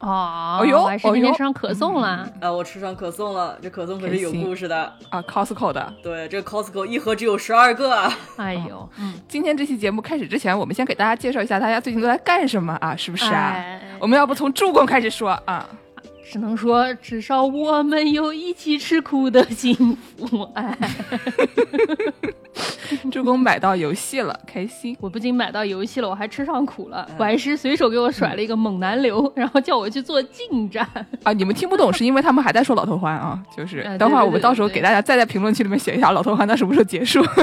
哦，哎呦我还是今哎呦天吃上可颂了。啊，我吃上可颂了，这可颂可是有故事的。啊，Costco 的。对，这 Costco 一盒只有十二个啊。哎呦，嗯，今天这期节目开始之前，我们先给大家介绍一下大家最近都在干什么啊？是不是啊？哎我们要不从助攻开始说啊？只能说至少我们有一起吃苦的幸福。哎，助攻买到游戏了，开心。我不仅买到游戏了，我还吃上苦了。我还是随手给我甩了一个猛男流，然后叫我去做近战。啊，你们听不懂是因为他们还在说老头环啊，就是等会儿我们到时候给大家再在评论区里面写一下老头环到什么时候结束。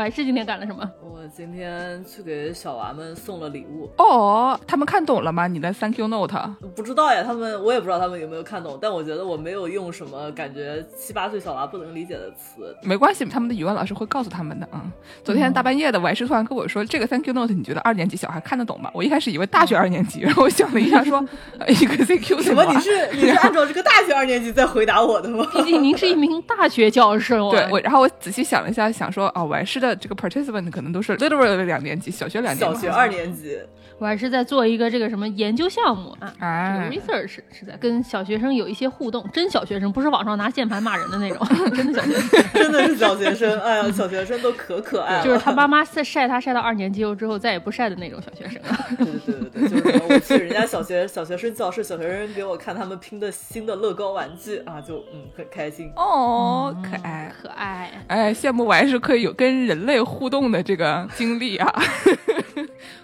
我还是今天干了什么？我今天去给小娃们送了礼物，哦，他们看懂了吗？你的 Thank you note 不知道呀，他们我也不知道他们有没有看懂，但我觉得我没有用什么感觉七八岁小娃不能理解的词。没关系，他们的语文老师会告诉他们的啊、嗯。昨天大半夜的，我还是突然跟我说，这个 Thank you note 你觉得二年级小孩看得懂吗？我一开始以为大学二年级，然后我想了一下说，呃一个 Thank you 什么？你是你是按照这个大学二年级在回答我的吗？毕竟您是一名大学教授啊。对，我然后我仔细想了一下，想说哦，我还是的这个 participant 可能都是 literally 两年级，小学两年级，小学二年级。我还是在做一个这个什么研究项目啊，啊这个 research 是在跟小学生有一些互动，真小学生，不是网上拿键盘骂人的那种，真的小学生，真的是小学生，哎呀，小学生都可可爱了。就是他妈妈晒晒他晒到二年级之后再也不晒的那种小学生。对对对对对，就是我去人家小学小学生教室，小学生给我看他们拼的新的乐高玩具啊，就嗯很开心。哦，可爱。可爱，哎，羡慕我还是可以有跟人类互动的这个经历啊！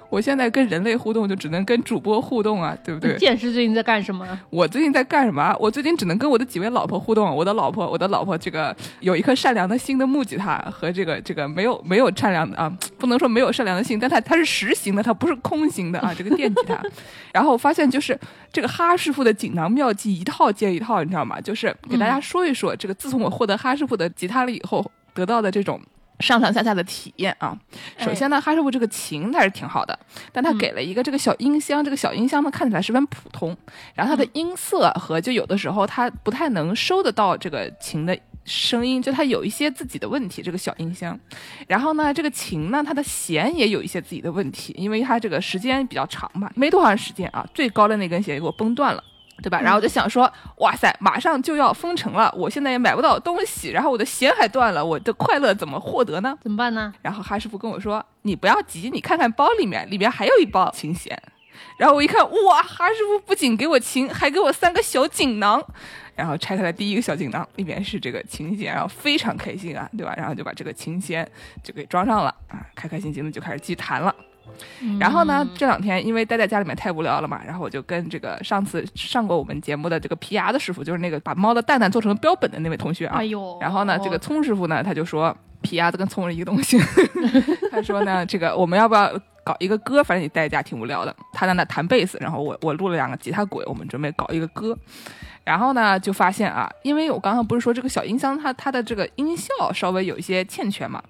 我现在跟人类互动就只能跟主播互动啊，对不对？剑师最近在干什么？我最近在干什么？我最近只能跟我的几位老婆互动。我的老婆，我的老婆，这个有一颗善良的心的木吉他和这个这个没有没有善良的啊，不能说没有善良的心，但它它是实心的，它不是空心的啊，这个电吉他。然后我发现就是这个哈师傅的锦囊妙计一套接一套，你知道吗？就是给大家说一说、这个，自从我获得哈师傅的吉他了以后，得到的这种。上上下下的体验啊，首先呢，哈师傅这个琴它是挺好的，但他给了一个这个小音箱，这个小音箱呢看起来十分普通，然后它的音色和就有的时候它不太能收得到这个琴的声音，就它有一些自己的问题，这个小音箱。然后呢，这个琴呢，它的弦也有一些自己的问题，因为它这个时间比较长嘛，没多长时间啊，最高的那根弦给我崩断了。对吧？然后我就想说，哇塞，马上就要封城了，我现在也买不到东西，然后我的弦还断了，我的快乐怎么获得呢？怎么办呢？然后哈师傅跟我说：“你不要急，你看看包里面，里面还有一包琴弦。”然后我一看，哇，哈师傅不仅给我琴，还给我三个小锦囊。然后拆开了第一个小锦囊，里面是这个琴弦，然后非常开心啊，对吧？然后就把这个琴弦就给装上了啊，开开心心的就开始继续弹了。然后呢，这两天因为待在家里面太无聊了嘛，然后我就跟这个上次上过我们节目的这个皮牙的师傅，就是那个把猫的蛋蛋做成标本的那位同学啊。哎呦，然后呢，这个葱师傅呢，他就说皮牙子跟葱是一个东西。他说呢，这个我们要不要搞一个歌？反正你待在家挺无聊的。他在那弹贝斯，然后我我录了两个吉他轨，我们准备搞一个歌。然后呢，就发现啊，因为我刚刚不是说这个小音箱它它的这个音效稍微有一些欠缺嘛，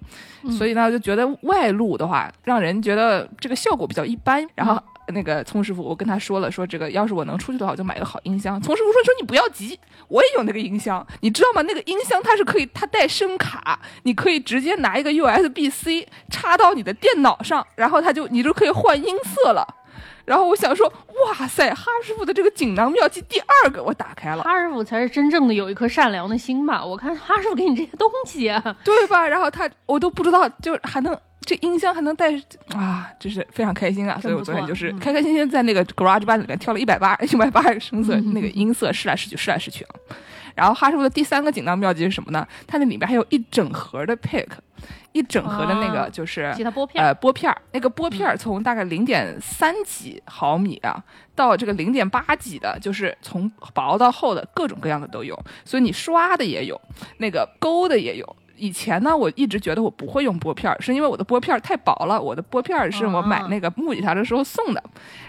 所以呢就觉得外录的话，让人觉得这个效果比较一般。然后那个聪师傅，我跟他说了，说这个要是我能出去的话，我就买个好音箱。聪师傅说说你不要急，我也有那个音箱，你知道吗？那个音箱它是可以，它带声卡，你可以直接拿一个 USB C 插到你的电脑上，然后它就你就可以换音色了。然后我想说，哇塞，哈师傅的这个锦囊妙计第二个我打开了，哈师傅才是真正的有一颗善良的心吧？我看哈师傅给你这些东西啊，对吧？然后他我都不知道，就还能这音箱还能带啊，真是非常开心啊！所以我昨天就是开开心心在那个 Garage Band 里面跳了一百八一百八十个声色，那个音色试来试去试来试去啊。然后哈师傅的第三个锦囊妙计是什么呢？它那里面还有一整盒的 pick，一整盒的那个啊就是、呃拨片儿，那个拨片儿从大概零点三几毫米啊，到这个零点八几的，就是从薄到厚的各种各样的都有，所以你刷的也有，那个勾的也有。以前呢，我一直觉得我不会用拨片儿，是因为我的拨片儿太薄了。我的拨片儿是我买那个木吉他的时候送的，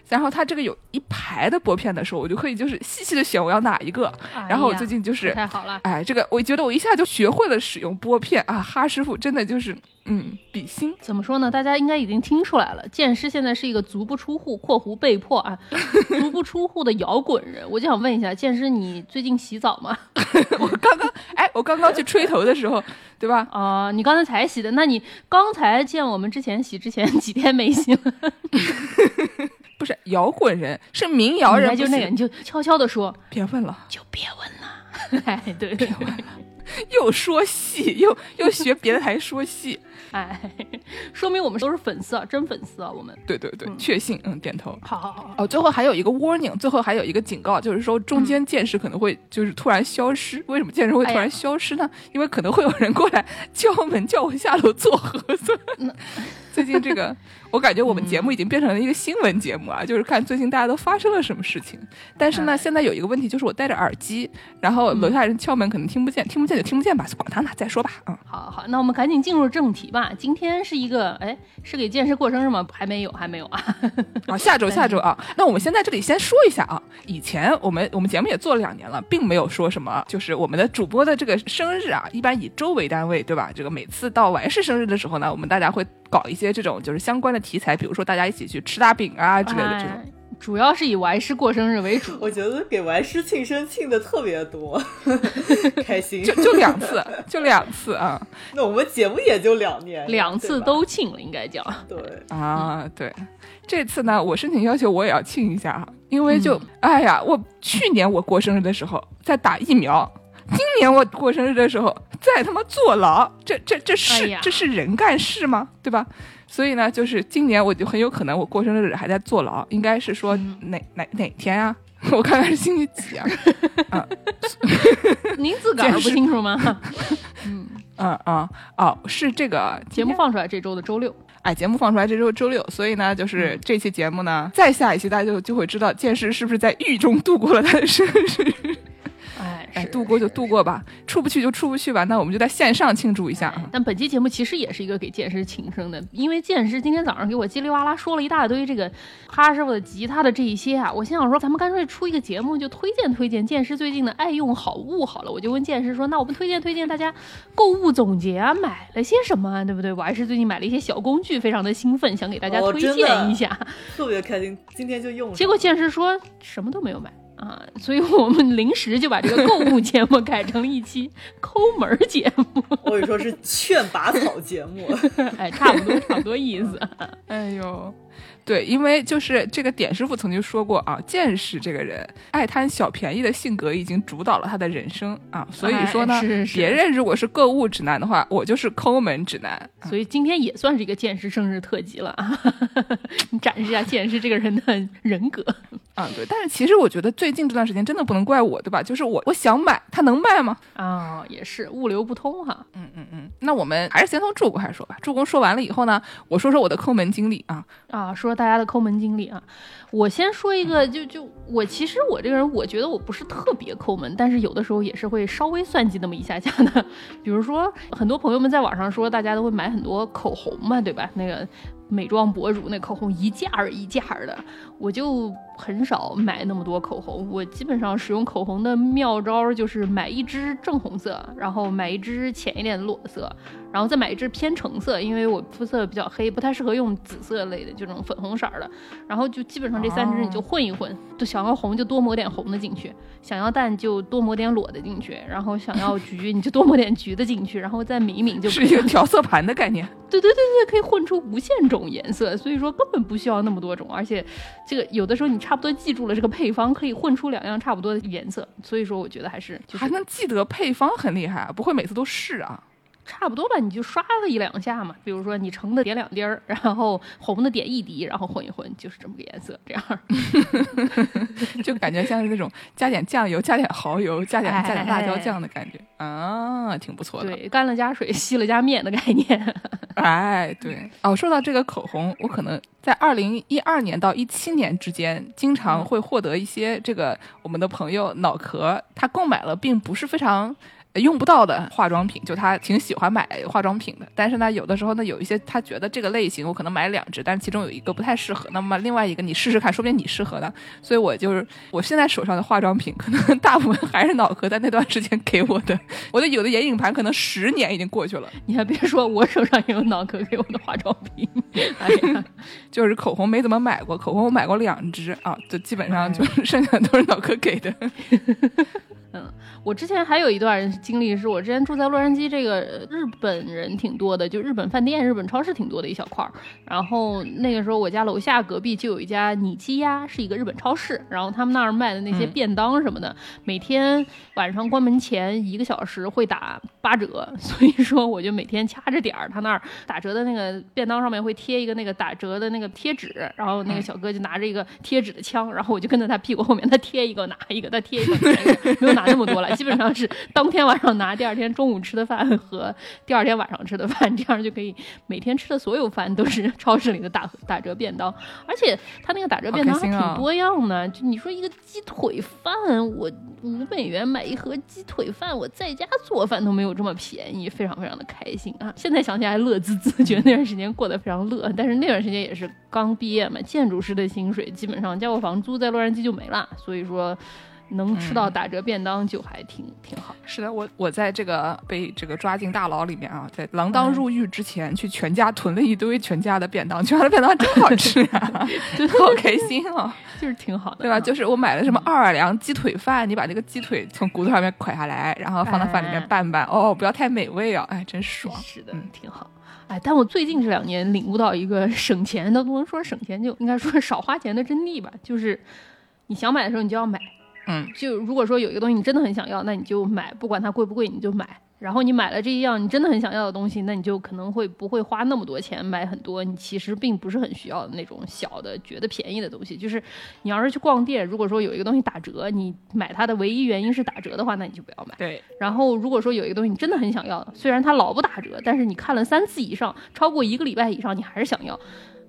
然后它这个有一排的拨片的时候，我就可以就是细细的选我要哪一个。然后我最近就是，太好了，哎，这个我觉得我一下就学会了使用拨片啊，哈师傅真的就是。嗯，比心怎么说呢？大家应该已经听出来了，剑师现在是一个足不出户（括弧被迫啊） 足不出户的摇滚人。我就想问一下，剑师，你最近洗澡吗？我刚刚，哎，我刚刚去吹头的时候，对吧？啊，你刚才才洗的，那你刚才见我们之前洗之前几天没洗了？不是摇滚人，是民谣人，就那个，你就悄悄的说，别问了，就别问了。哎，对，别问了。又说戏，又又学别的台说戏，哎，说明我们都是粉丝啊，真粉丝啊，我们。对对对，确信，嗯，点头。好好好。哦，最后还有一个 warning，最后还有一个警告，就是说中间剑士可能会就是突然消失。为什么剑士会突然消失呢？因为可能会有人过来敲门叫我下楼做核酸。最近这个。我感觉我们节目已经变成了一个新闻节目啊，就是看最近大家都发生了什么事情。但是呢，现在有一个问题，就是我戴着耳机，然后楼下人敲门可能听不见，听不见就听不见吧，管他呢，再说吧。嗯，好好，那我们赶紧进入正题吧。今天是一个，哎，是给剑师过生日吗？还没有，还没有啊。啊，下周，下周啊。那我们先在这里先说一下啊，以前我们我们节目也做了两年了，并没有说什么，就是我们的主播的这个生日啊，一般以周为单位，对吧？这个每次到完事生日的时候呢，我们大家会。搞一些这种就是相关的题材，比如说大家一起去吃大饼啊之类的这种，主要是以玩师过生日为主。我觉得给玩师庆生庆的特别多，开心。就就两次，就两次啊。那我们节目也就两年，两次都庆了，应该叫。对啊，对。这次呢，我申请要求我也要庆一下啊，因为就哎呀，我去年我过生日的时候在打疫苗。今年我过生日的时候在他妈坐牢，这这这是这是人干事吗？对吧？所以呢，就是今年我就很有可能我过生日还在坐牢，应该是说哪哪哪天啊？我看看是星期几啊？啊，您自个儿不清楚吗？嗯嗯嗯哦，是这个节目放出来这周的周六，哎，节目放出来这周周六，所以呢，就是这期节目呢，再下一期大家就就会知道剑师是不是在狱中度过了他的生日。哎，度过就度过吧，出不去就出不去吧。那我们就在线上庆祝一下啊。但本期节目其实也是一个给剑师庆生的，因为剑师今天早上给我叽里哇啦说了一大堆这个哈师傅的吉他的这一些啊，我心想说咱们干脆出一个节目，就推荐推荐剑师最近的爱用好物好了。我就问剑师说，那我们推荐推荐大家购物总结啊，买了些什么，啊对不对？我还是最近买了一些小工具，非常的兴奋，想给大家推荐一下，特别开心，今天就用了。结果剑师说什么都没有买。啊，所以我们临时就把这个购物节目改成了一期抠门节目。我跟你说是劝拔草节目，哎，差不多，差不多意思。哎呦。对，因为就是这个点师傅曾经说过啊，剑士这个人爱贪小便宜的性格已经主导了他的人生啊，所以说呢，别人如果是购物指南的话，我就是抠门指南。所以今天也算是一个剑士生日特辑了啊，你展示一下剑士这个人的人格啊。对，但是其实我觉得最近这段时间真的不能怪我，对吧？就是我我想买，他能卖吗？啊，也是物流不通哈。嗯嗯嗯，那我们还是先从助攻开始说吧。助攻说完了以后呢，我说说我的抠门经历啊啊，说。大家的抠门经历啊，我先说一个，就就我其实我这个人，我觉得我不是特别抠门，但是有的时候也是会稍微算计那么一下下的。比如说，很多朋友们在网上说，大家都会买很多口红嘛，对吧？那个美妆博主那口红一件儿一件儿的，我就。很少买那么多口红，我基本上使用口红的妙招就是买一支正红色，然后买一支浅一点的裸色，然后再买一支偏橙色，因为我肤色比较黑，不太适合用紫色类的这种粉红色的。然后就基本上这三支你就混一混，就想要红就多抹点红的进去，想要淡就多抹点裸的进去，然后想要橘你就多抹点橘的进去，然后再抿一抿就。是一个调色盘的概念。对对对对，可以混出无限种颜色，所以说根本不需要那么多种，而且这个有的时候你差不多记住了这个配方，可以混出两样差不多的颜色，所以说我觉得还是还能记得配方很厉害，不会每次都试啊。差不多吧，你就刷了一两下嘛。比如说你橙的点两滴儿，然后红的点一滴，然后混一混，就是这么个颜色。这样 就感觉像是那种加点酱油、加点蚝油、加点加点辣椒酱的感觉啊，挺不错的。对，干了加水，稀了加面的概念。哎，对哦，说到这个口红，我可能在二零一二年到一七年之间，经常会获得一些这个我们的朋友脑壳他购买了并不是非常。用不到的化妆品，就他挺喜欢买化妆品的。但是呢，有的时候呢，有一些他觉得这个类型我可能买两支，但其中有一个不太适合，那么另外一个你试试看，说不定你适合的。所以我就是我现在手上的化妆品，可能大部分还是脑壳在那段时间给我的。我的有的眼影盘可能十年已经过去了。你还别说，我手上也有脑壳给我的化妆品。哎，就是口红没怎么买过，口红我买过两支啊，就基本上就剩下的都是脑壳给的。嗯，我之前还有一段经历，是我之前住在洛杉矶，这个日本人挺多的，就日本饭店、日本超市挺多的一小块儿。然后那个时候我家楼下隔壁就有一家尼基鸭，是一个日本超市，然后他们那儿卖的那些便当什么的，每天晚上关门前一个小时会打八折，所以说我就每天掐着点儿，他那儿打折的那个便当上面会贴一个那个打折的那个贴纸，然后那个小哥就拿着一个贴纸的枪，然后我就跟在他屁股后面，他贴一个拿一个，他贴一个。拿一个，没有拿那么多了，基本上是当天晚上拿，第二天中午吃的饭和第二天晚上吃的饭，这样就可以每天吃的所有饭都是超市里的打打折便当，而且他那个打折便当还挺多样的。就你说一个鸡腿饭，我五美元买一盒鸡腿饭，我在家做饭都没有这么便宜，非常非常的开心啊！现在想起来还乐滋滋，觉得那段时间过得非常乐。但是那段时间也是刚毕业嘛，建筑师的薪水基本上交个房租在洛杉矶就没了，所以说。能吃到打折便当就还挺挺好。是的，我我在这个被这个抓进大牢里面啊，在锒铛入狱之前，去全家囤了一堆全家的便当，全家的便当真好吃啊，真的好开心啊，就是挺好的，对吧？就是我买了什么奥尔良鸡腿饭，你把这个鸡腿从骨头上面蒯下来，然后放到饭里面拌拌，哦，不要太美味啊，哎，真爽。是的，挺好。哎，但我最近这两年领悟到一个省钱都不能说省钱，就应该说少花钱的真谛吧，就是你想买的时候你就要买。嗯，就如果说有一个东西你真的很想要，那你就买，不管它贵不贵，你就买。然后你买了这一样你真的很想要的东西，那你就可能会不会花那么多钱买很多你其实并不是很需要的那种小的觉得便宜的东西。就是你要是去逛店，如果说有一个东西打折，你买它的唯一原因是打折的话，那你就不要买。对。然后如果说有一个东西你真的很想要，虽然它老不打折，但是你看了三次以上，超过一个礼拜以上，你还是想要。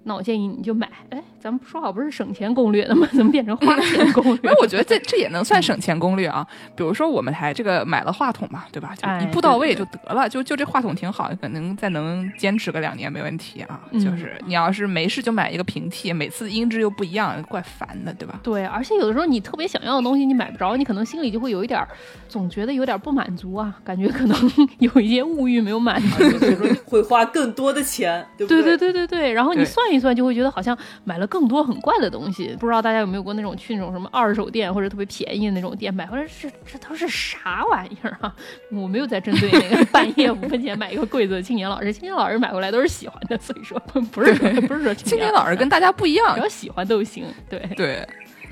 那我建议你就买，哎，咱们说好不是省钱攻略的吗？怎么变成花钱攻略？那我觉得这这也能算省钱攻略啊。比如说我们还这个买了话筒嘛，对吧？就一步到位就得了。就就这话筒挺好，可能再能坚持个两年没问题啊。就是你要是没事就买一个平替，每次音质又不一样，怪烦的，对吧？对，而且有的时候你特别想要的东西你买不着，你可能心里就会有一点，总觉得有点不满足啊，感觉可能有一些物欲没有满足，所以说会花更多的钱，对不对？对对对对对。然后你算一算，就会觉得好像。买了更多很怪的东西，不知道大家有没有过那种去那种什么二手店或者特别便宜的那种店买回来，这这都是啥玩意儿啊？我没有在针对那个 半夜五分钱买一个柜子的青年老师，青年老师买回来都是喜欢的，所以说不是不是说青年老师跟大家不一样，只要喜欢都行，对对。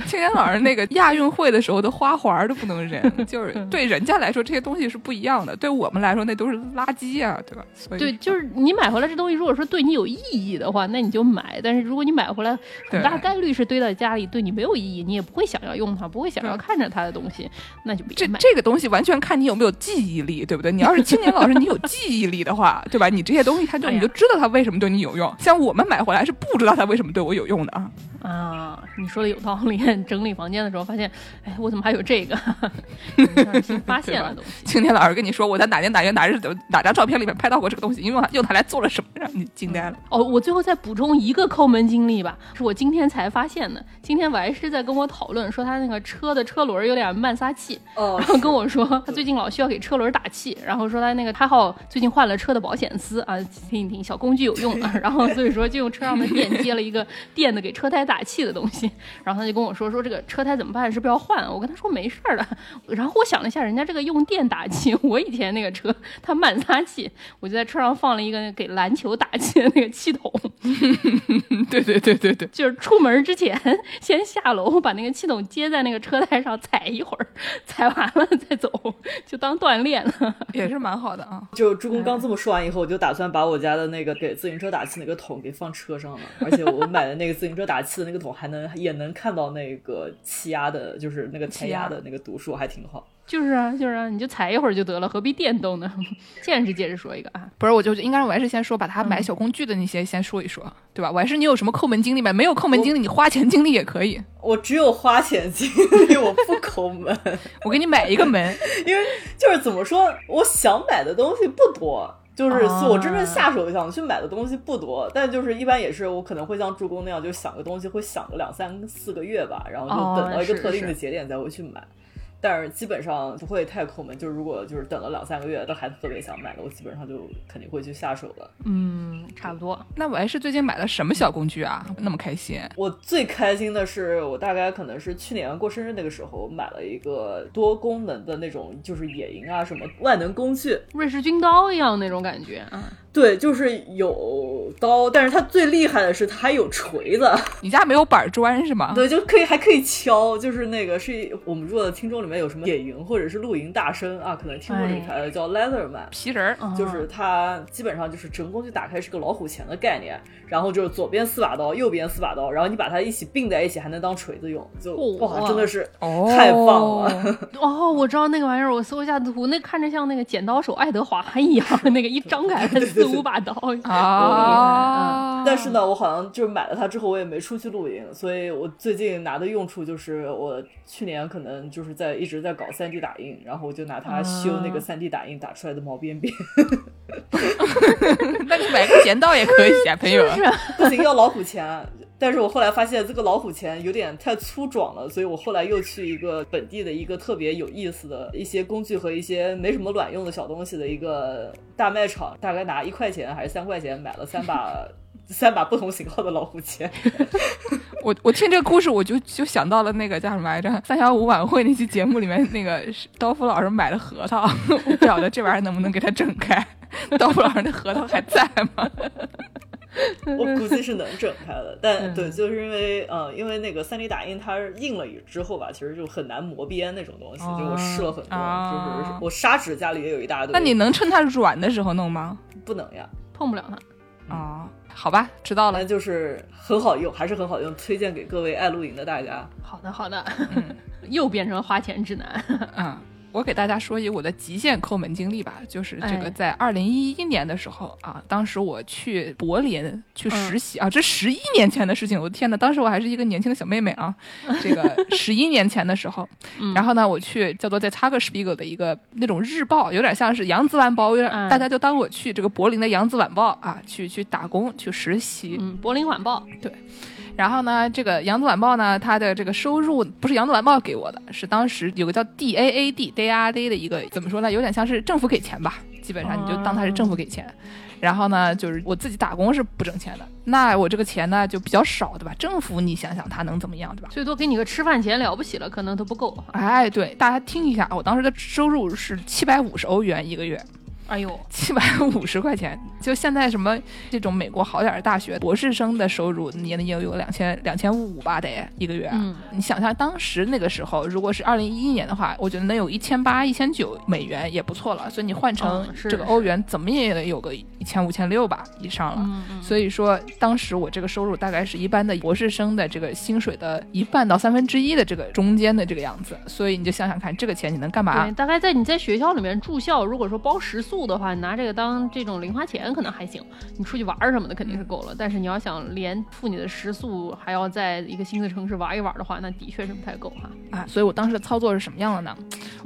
青年老师那个亚运会的时候的花环都不能扔，就是对人家来说这些东西是不一样的，对我们来说那都是垃圾啊，对吧？对，就是你买回来这东西，如果说对你有意义的话，那你就买；但是如果你买回来很大概率是堆在家里，对你没有意义，你也不会想要用它，不会想要看着它的东西，那就别买。这这个东西完全看你有没有记忆力，对不对？你要是青年老师，你有记忆力的话，对吧？你这些东西他就你就知道它为什么对你有用。像我们买回来是不知道它为什么对我有用的啊。啊，你说的有道理。整理房间的时候发现，哎，我怎么还有这个？新发现了东西。青年老师跟你说，我在哪年哪月哪日哪张照片里面拍到过这个东西，因为用它来做了什么，让你惊呆了。哦，我最后再补充一个抠门经历吧，是我今天才发现的。今天我还是在跟我讨论，说他那个车的车轮有点慢撒气，哦，然后跟我说他最近老需要给车轮打气，然后说他那个他好最近换了车的保险丝啊，听一听小工具有用啊，然后所以说就用车上的电接了一个电的给车胎打气的东西，然后他就跟我说说说这个车胎怎么办？是不是要换？我跟他说没事儿的。然后我想了一下，人家这个用电打气，我以前那个车它慢撒气，我就在车上放了一个给篮球打气的那个气筒。对对对对对，就是出门之前先下楼把那个气筒接在那个车胎上踩一会儿，踩完了再走，就当锻炼了，也是蛮好的啊。就朱工刚这么说完以后，我就打算把我家的那个给自行车打气那个桶给放车上了，而且我买的那个自行车打气的那个桶还能也能看到那个气压的，就是那个气压的那个读数，还挺好。就是啊，就是啊，你就踩一会儿就得了，何必电动呢？见识见识说一个啊，不是，我就应该我还是先说把他买小工具的那些先说一说，对吧？我还是你有什么抠门经历没？没有抠门经历，你花钱经历也可以。我只有花钱经历，我不。抠门，我给你买一个门，因为就是怎么说，我想买的东西不多。就是我真正下手想去买的东西不多，但就是一般也是我可能会像助攻那样，就想个东西会想个两三四个月吧，然后就等到一个特定的节点再会去买。但是基本上不会太抠门，就是如果就是等了两三个月都还特别想买的，我基本上就肯定会去下手了。嗯，差不多。那我还是最近买了什么小工具啊？那么开心？我最开心的是，我大概可能是去年过生日那个时候买了一个多功能的那种，就是野营啊什么万能工具，瑞士军刀一样那种感觉啊。对，就是有刀，但是它最厉害的是它还有锤子。你家没有板砖是吗？对，就可以还可以敲，就是那个是我们如果听众里面有什么野营或者是露营大神啊，可能听过这个牌子叫 Leatherman 皮人儿，就是它基本上就是整个工具打开是个老虎钳的概念，然后就是左边四把刀，右边四把刀，然后你把它一起并在一起，还能当锤子用，就哇，真的是太棒了。哦，我知道那个玩意儿，我搜一下图，那看着像那个剪刀手爱德华一样，那个一张开四。五把刀 啊！但是呢，我好像就是买了它之后，我也没出去露营，所以我最近拿的用处就是我去年可能就是在一直在搞三 D 打印，然后我就拿它修那个三 D 打印打出来的毛边边。那你买个剪刀也可以啊，朋友。不行，要老虎钳。但是我后来发现这个老虎钳有点太粗壮了，所以我后来又去一个本地的一个特别有意思的一些工具和一些没什么卵用的小东西的一个大卖场，大概拿一块钱还是三块钱买了三把三把不同型号的老虎钳。我我听这个故事，我就就想到了那个叫什么来着，三小五晚会那期节目里面那个刀夫老师买的核桃，我不晓得这玩意儿能不能给他整开。刀夫老师的核桃还在吗？我估计是能整开的，但对，就是因为呃，因为那个三 D 打印它印了之后吧，其实就很难磨边那种东西。就我试了很多，就是我砂纸家里也有一大堆。那你能趁它软的时候弄吗？不能呀，碰不了它。啊，好吧，知道了，就是很好用，还是很好用，推荐给各位爱露营的大家。好的，好的，又变成花钱指南。嗯。我给大家说一我的极限抠门经历吧，就是这个在二零一一年的时候啊，当时我去柏林去实习啊，这十一年前的事情，我的天呐，当时我还是一个年轻的小妹妹啊，这个十一年前的时候，然后呢，我去叫做在 Tagesspiegel 的一个那种日报，有点像是扬子晚报，有点大家就当我去这个柏林的扬子晚报啊，去去打工去实习，嗯，柏林晚报，对。然后呢，这个《扬子晚报》呢，它的这个收入不是《扬子晚报》给我的，是当时有个叫 D A A D D A R D 的一个，怎么说呢，有点像是政府给钱吧，基本上你就当它是政府给钱。然后呢，就是我自己打工是不挣钱的，那我这个钱呢就比较少，对吧？政府你想想，他能怎么样，对吧？最多给你个吃饭钱了不起了，可能都不够。哎，对，大家听一下，我当时的收入是七百五十欧元一个月。哎呦，七百五十块钱，就现在什么这种美国好点的大学博士生的收入，也能也有两千两千五吧，得一个月。嗯，你想想当时那个时候，如果是二零一一年的话，我觉得能有一千八、一千九美元也不错了。所以你换成这个欧元，怎么也得有个一千五千六吧以上了。嗯嗯。所以说，当时我这个收入大概是一般的博士生的这个薪水的一半到三分之一的这个中间的这个样子。所以你就想想看，这个钱你能干嘛？对，大概在你在学校里面住校，如果说包食宿的话，你拿这个。当这种零花钱可能还行，你出去玩什么的肯定是够了。但是你要想连付你的食宿，还要在一个新的城市玩一玩的话，那的确是不太够哈。啊，所以我当时的操作是什么样的呢？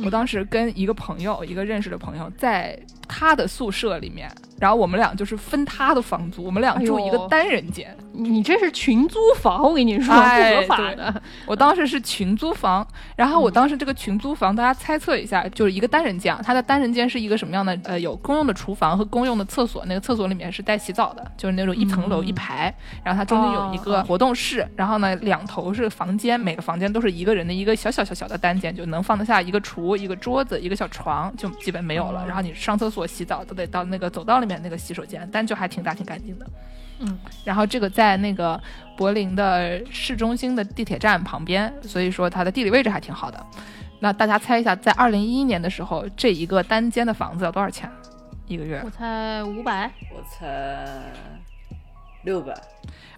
我当时跟一个朋友，一个认识的朋友，在他的宿舍里面。然后我们俩就是分他的房租，我们俩住一个单人间。你这是群租房，我跟你说不合法的。我当时是群租房，然后我当时这个群租房，大家猜测一下，就是一个单人间。它的单人间是一个什么样的？呃，有公用的厨房和公用的厕所，那个厕所里面是带洗澡的，就是那种一层楼一排。然后它中间有一个活动室，然后呢两头是房间，每个房间都是一个人的一个小小小小的单间，就能放得下一个厨、一个桌子、一个小床，就基本没有了。然后你上厕所、洗澡都得到那个走道里面。那个洗手间，但就还挺大挺干净的，嗯。然后这个在那个柏林的市中心的地铁站旁边，所以说它的地理位置还挺好的。那大家猜一下，在二零一一年的时候，这一个单间的房子要多少钱一个月？我猜五百，我猜六百。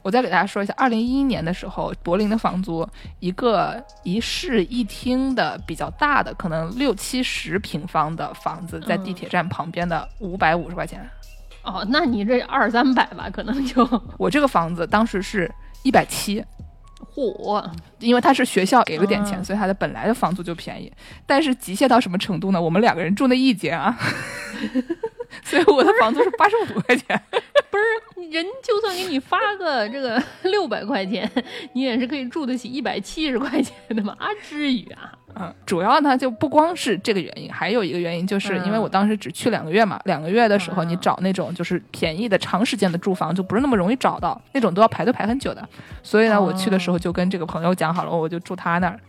我再给大家说一下，二零一一年的时候，柏林的房租，一个一室一厅的比较大的，可能六七十平方的房子，在地铁站旁边的五百五十块钱。哦，那你这二三百吧，可能就 我这个房子当时是一百七。嚯，因为他是学校给了点钱，嗯所以他的本来的房租就便宜。但是极限到什么程度呢？我们两个人住那一间啊，所以我的房租是八十五块钱。不是人就算给你发个这个 六百块钱，你也是可以住得起一百七十块钱的嘛？啊，至于啊？嗯，主要呢就不光是这个原因，还有一个原因就是因为我当时只去两个月嘛，两个月的时候嗯你找那种就是便宜的长时间的住房就不是那么容易找到，那种都要排队排很久的。所以呢，我去的时候就跟这个朋友讲好了，我就住他那儿。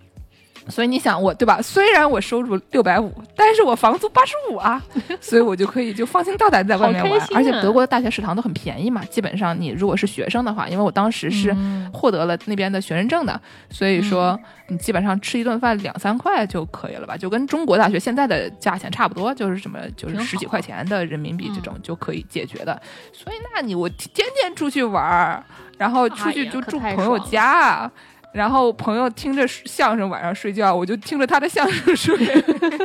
所以你想我对吧？虽然我收入六百五，但是我房租八十五啊，所以我就可以就放心大胆在外面玩。而且德国的大学食堂都很便宜嘛，基本上你如果是学生的话，因为我当时是嗯获得了那边的学生证的，所以说你基本上吃一顿饭两三块就可以了吧，就跟中国大学现在的价钱差不多，就是什么就是十几块钱的人民币这嗯种就可以解决的。所以那你我天天出去玩儿，然后出去就住朋友家。然后朋友听着相声晚上睡觉，我就听着他的相声睡。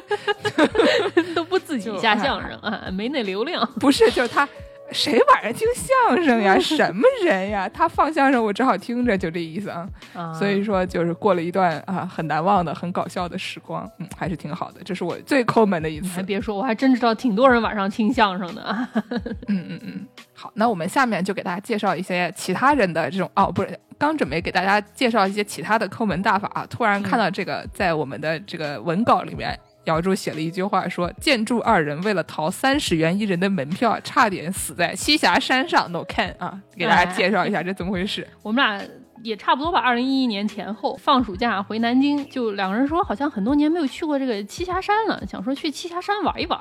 都不自己下相声啊，没那流量。不是，就是他，谁晚上听相声呀？什么人呀？他放相声，我只好听着，就这意思啊。啊所以说，就是过了一段啊很难忘的、很搞笑的时光，嗯，还是挺好的。这是我最抠门的一次你还。别说，我还真知道挺多人晚上听相声的啊。嗯嗯嗯。好，那我们下面就给大家介绍一些其他人的这种哦，不是，刚准备给大家介绍一些其他的抠门大法啊，突然看到这个在我们的这个文稿里面。姚柱写了一句话说：“建筑二人为了逃三十元一人的门票，差点死在栖霞山上。”No can 啊，给大家介绍一下这怎么回事。我们俩也差不多吧，二零一一年前后放暑假回南京，就两个人说好像很多年没有去过这个栖霞山了，想说去栖霞山玩一玩。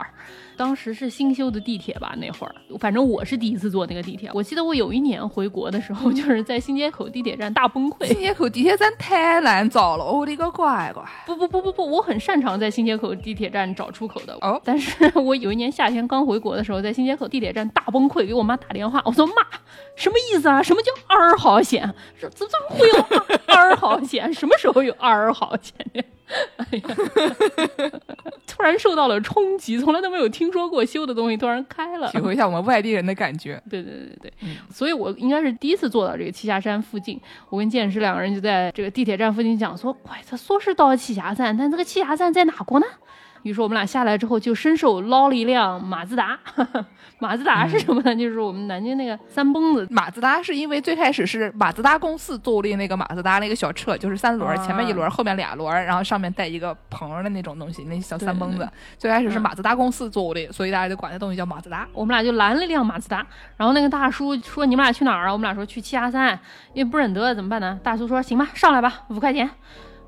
当时是新修的地铁吧，那会儿，反正我是第一次坐那个地铁。我记得我有一年回国的时候，就是在新街口地铁站大崩溃。新街口地铁站太难找了，我的个乖乖！不不不不不，我很擅长在新街口地铁站找出口的。哦 但是我有一年夏天刚回国的时候，在新街口地铁站大崩溃，给我妈打电话，我说妈，什么意思啊？什么叫二号线？这怎怎么会有二号线？什么时候有二好险呀？哎呀，突然受到了冲击，从来都没有听说过修的东西突然开了，体会一下我们外地人的感觉。对对对对，所以我应该是第一次坐到这个栖霞山附近。我跟建师两个人就在这个地铁站附近讲说，快，他说是到栖霞山，但这个栖霞山在哪国呢？于是我们俩下来之后，就伸手捞了一辆马自达。马自达是什么呢？就是我们南京那个三蹦子。马自达是因为最开始是马自达公司做的那个马自达那个小车，就是三轮前面一轮儿，后面俩轮儿，然后上面带一个棚的那种东西，那小三蹦子对。最开始是嗯马自达公司做的，所以大家就管那东西叫马自达。我们俩就拦了一辆马自达，然后那个大叔说：“你们俩去哪儿啊？”我们俩说去栖霞山，因为不忍得怎么办呢？大叔说：“行吧，上来吧，五块钱。”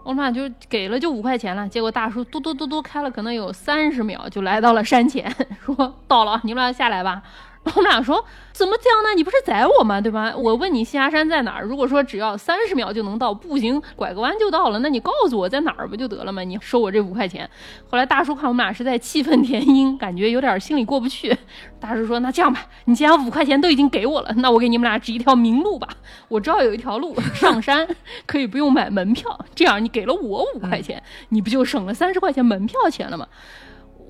我们俩就给了就五块钱了，结果大叔嘟嘟嘟嘟开了可能有三十秒就来到了山前，说到了，你们俩下来吧。然后我们俩说怎么这样呢？你不是宰我吗？对吧？我问你栖霞山在哪儿？如果说只要三十秒就能到，步行拐个弯就到了，那你告诉我在哪儿不就得了吗？你收我这五块钱。后来大叔看我们俩是在气愤填膺，感觉有点心里过不去。大叔说：“那这样吧，你既然五块钱都已经给我了，那我给你们俩指一条明路吧。我知道有一条路上山可以不用买门票，这样你给了我五块钱，你不就省了三十块钱门票钱了吗？”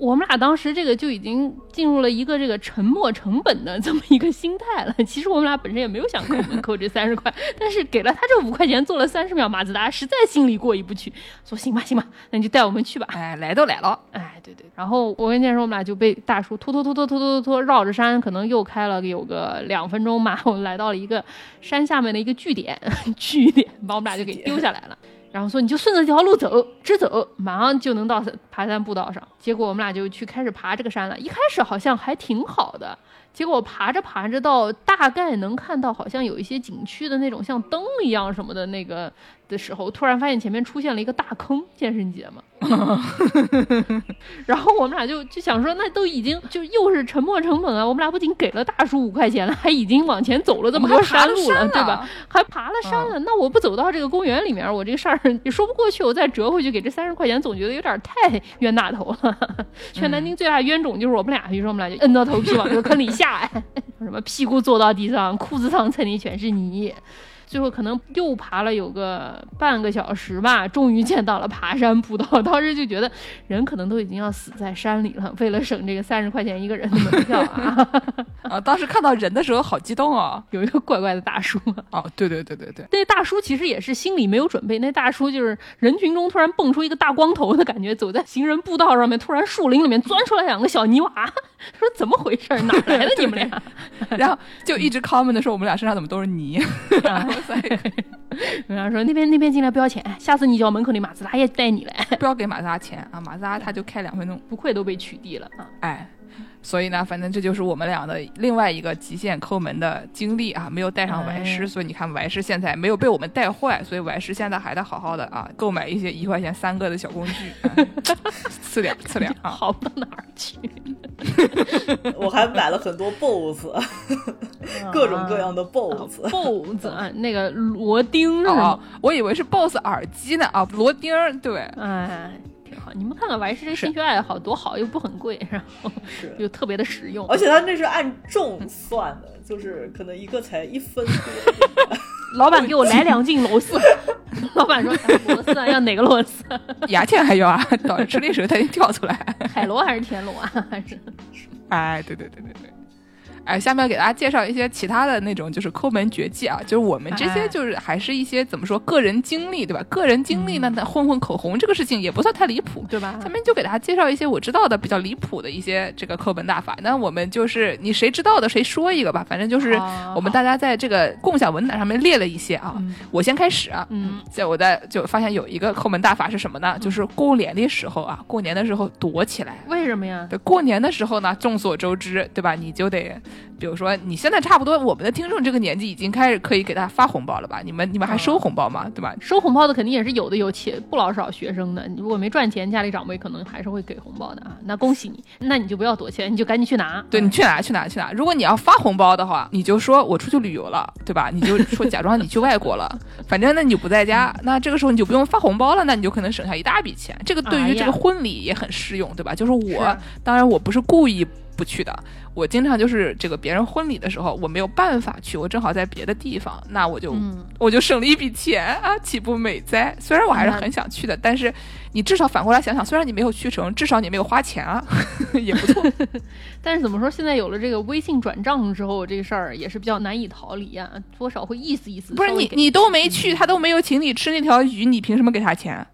我们俩当时这个就已经进入了一个这个沉没成本的这么一个心态了。其实我们俩本身也没有想扣门扣这 三十块，但是给了他这五块钱，坐了三十秒马自达，实在心里过意不去，说行吧行吧，那你就带我们去吧。哎，来都来了，哎，对对，然后我跟建说，我们俩就被大叔拖拖拖拖拖拖拖绕着山，可能又开了有个两分钟吧，我们来到了一个山下面的一个据点，据点把我们俩就给丢下来了。然后说你就顺着这条路走，直走，马上就能到爬山步道上。结果我们俩就去开始爬这个山了。一开始好像还挺好的，结果爬着爬着到大概能看到好像有一些景区的那种像灯一样什么的那个的时候，突然发现前面出现了一个大坑，健身节嘛。然后我们俩就就想说，那都已经就又是沉没成本啊！我们俩不仅给了大叔五块钱了，还已经往前走了这么多我们还爬了路了，对吧？还爬了山了，那我不走到这个公园里面，我这个事儿也说不过去，我再折回去给这三十块钱，总觉得有点太冤大头了。全南京最大冤种就是我们俩，于是我们俩就摁到头皮往这个坑里下，哎 什么屁股坐到地上，裤子上蹭的全是泥。最后可能又爬了有个半个小时吧，终于见到了爬山步道。当时就觉得人可能都已经要死在山里了，为了省这个三十块钱一个人的门票啊。啊，当时看到人的时候好激动哦。有一个怪怪的大叔。哦，对对对对对，那大叔其实也是心里没有准备。那大叔就是人群中突然蹦出一个大光头的感觉，走在行人步道上面，突然树林里面钻出来两个小泥娃，说怎么回事？哪来的你们俩？然后就一直 comment 的说我们俩身上怎么都是泥。然后说那边那边进来不要钱，下次你叫门口的马自达也带你来，不要给马自达钱啊！马自达他就开两分钟，不愧都被取缔了啊！哎。所以呢，反正这就是我们俩的另外一个极限抠门的经历啊，没有带上歪师，所以你看歪师现在没有被我们带坏，所以歪师现在还在好好的啊，购买一些一块钱三个的小工具，次点次点啊，好到哪儿去？我还买了很多 BOSS，各种各样的 BOSS，BOSS 啊那个螺钉啊，我以为是 BOSS 耳机呢啊，螺钉对，哎。好，你们看看玩是这兴趣爱好多好，又不很贵，然后是又特别的实用，而且它那是按重算的，就是可能一个才一分多。老板给我来两斤螺丝，老板说螺丝要哪个螺丝？牙签还要啊，到吃的时候它就掉出来。海螺还是田螺啊？还是？哎，对对对对对。哎，下面给大家介绍一些其他的那种就是抠门绝技啊，就是我们这些就是还是一些怎么说个人经历对吧？个人经历呢，那混混口红这个事情也不算太离谱，对吧？下面就给大家介绍一些我知道的比较离谱的一些这个抠门大法。那我们就是你谁知道的谁说一个吧，反正就是我们大家在这个共享文档上面列了一些啊。我先开始啊，嗯，在我在就发现有一个抠门大法是什么呢？就是过年的时候啊，过年的时候躲起来。为什么呀？对，过年的时候呢，众所周知对吧？你就得。比如说，你现在差不多，我们的听众这个年纪已经开始可以给他发红包了吧？你们你们还收红包吗？对吧？收红包的肯定也是有的，有且不老少学生的。你如果没赚钱，家里长辈可能还是会给红包的啊。那恭喜你，那你就不要躲起来，你就赶紧去拿。对你去拿去拿去拿。如果你要发红包的话，你就说我出去旅游了，对吧？你就说假装你去外国了，反正那你就不在家，那这个时候你就不用发红包了，那你就可能省下一大笔钱。这个对于这个婚礼也很适用，对吧？就是我，当然我不是故意。不去的，我经常就是这个别人婚礼的时候，我没有办法去，我正好在别的地方，那我就我就省了一笔钱啊，岂不美哉？虽然我还是很想去的，但是你至少反过来想想，虽然你没有去成，至少你没有花钱啊，也不错。但是怎么说，现在有了这个微信转账之后，这个事儿也是比较难以逃离啊，多少会意思意思。不是你你都没去，他都没有请你吃那条鱼，你凭什么给他钱？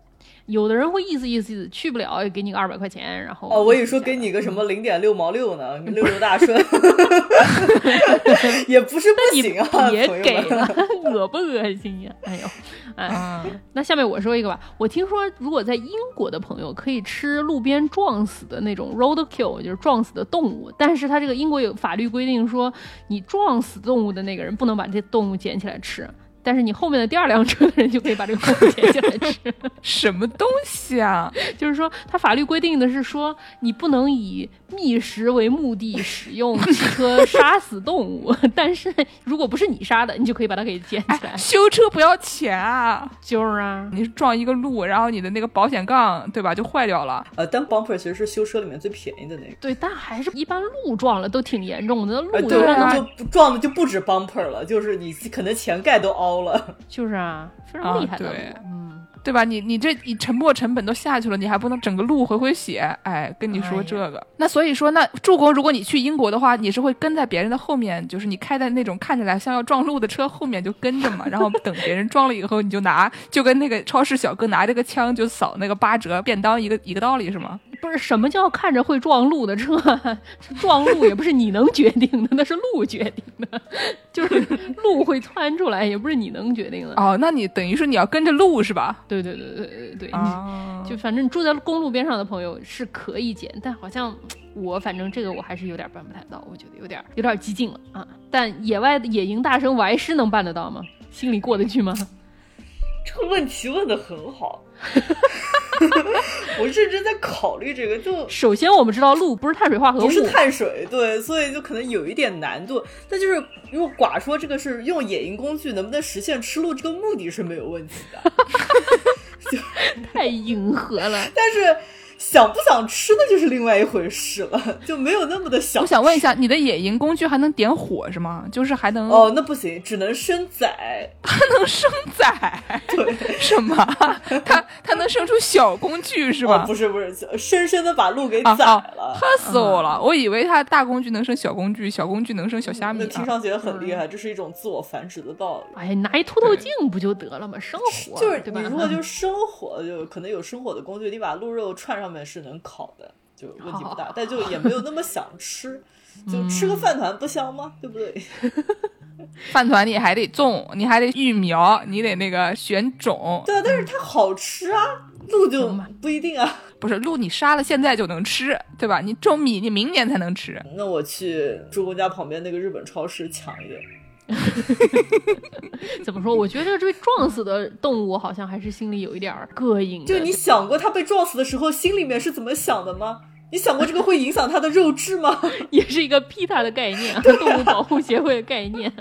有的人会意思意思，去不了也给你个二百块钱，然后哦，我以为说给你个什么零点六毛六呢，六六大顺，也不是不行啊，别给了，恶不恶心呀？哎呦，哎，那下面我说一个吧，我听说如果在英国的朋友可以吃路边撞死的那种 roadkill，就是撞死的动物，但是他这个英国有法律规定说，你撞死动物的那个人不能把这些动物捡起来吃。但是你后面的第二辆车的人就可以把这个动物捡起来吃，什么东西啊？就是说，他法律规定的是说，你不能以觅食为目的使用汽车杀死动物，但是如果不是你杀的，你就可以把它给捡起来。修车不要钱啊？就是啊，你是撞一个路，然后你的那个保险杠对吧就坏掉了。呃，但 bumper 其实是修车里面最便宜的那个。对，但还是一般路撞了都挺严重的，路撞就撞的就不止 bumper 了，就是你可能前盖都凹。了，就是啊，非常厉害的，嗯，对吧？你你这你沉没成本都下去了，你还不能整个路回回血？哎，跟你说这个，那所以说，那助攻，如果你去英国的话，你是会跟在别人的后面，就是你开在那种看起来像要撞路的车后面就跟着嘛，然后等别人撞了以后，你就拿，就跟那个超市小哥拿着个枪就扫那个八折便当一个一个道理是吗？不是什么叫看着会撞路的车，撞路也不是你能决定的，那是路决定的，就是路会窜出来，也不是你能决定的。哦，那你等于说你要跟着路是吧？对对对对对对，就反正住在公路边上的朋友是可以捡，但好像我反正这个我还是有点办不太到，我觉得有点有点激进了啊。但野外的野营大声玩师能办得到吗？心里过得去吗？这个问题问的很好。我认真在考虑这个，就首先我们知道鹿不是碳水化合物，不是碳水，对，所以就可能有一点难度。但就是如果寡说这个是用野营工具能不能实现吃路这个目的是没有问题的，就太迎合了。但是想不想吃那就是另外一回事了，就没有那么的想。我想问一下，你的野营工具还能点火是吗？就是还能哦，那不行，只能生崽，它能生崽？对，什么？它它能生出小工具是吧？不是不是，深深的把鹿给宰了，吓死我了！我以为它大工具能生小工具，小工具能生小虾米。那听上去也很厉害，这是一种自我繁殖的道理。哎，拿一凸透镜不就得了吗？生火就是对吧？你如果就生火，就可能有生火的工具，你把鹿肉串上面是能烤的，就问题不大，但就也没有那么想吃，就吃个饭团不香吗？对不对？饭团你还得种，你还得育苗，你得那个选种。对啊，但是它好吃啊，鹿就不一定啊。不是鹿，你杀了现在就能吃，对吧？你种米，你明年才能吃。那我去朱公家旁边那个日本超市抢一点。怎么说？我觉得这被撞死的动物好像还是心里有一点膈应。就你想过它被撞死的时候心里面是怎么想的吗？你想过这个会影响它的肉质吗？也是一个 PETA 的概念，动物保护协会的概念。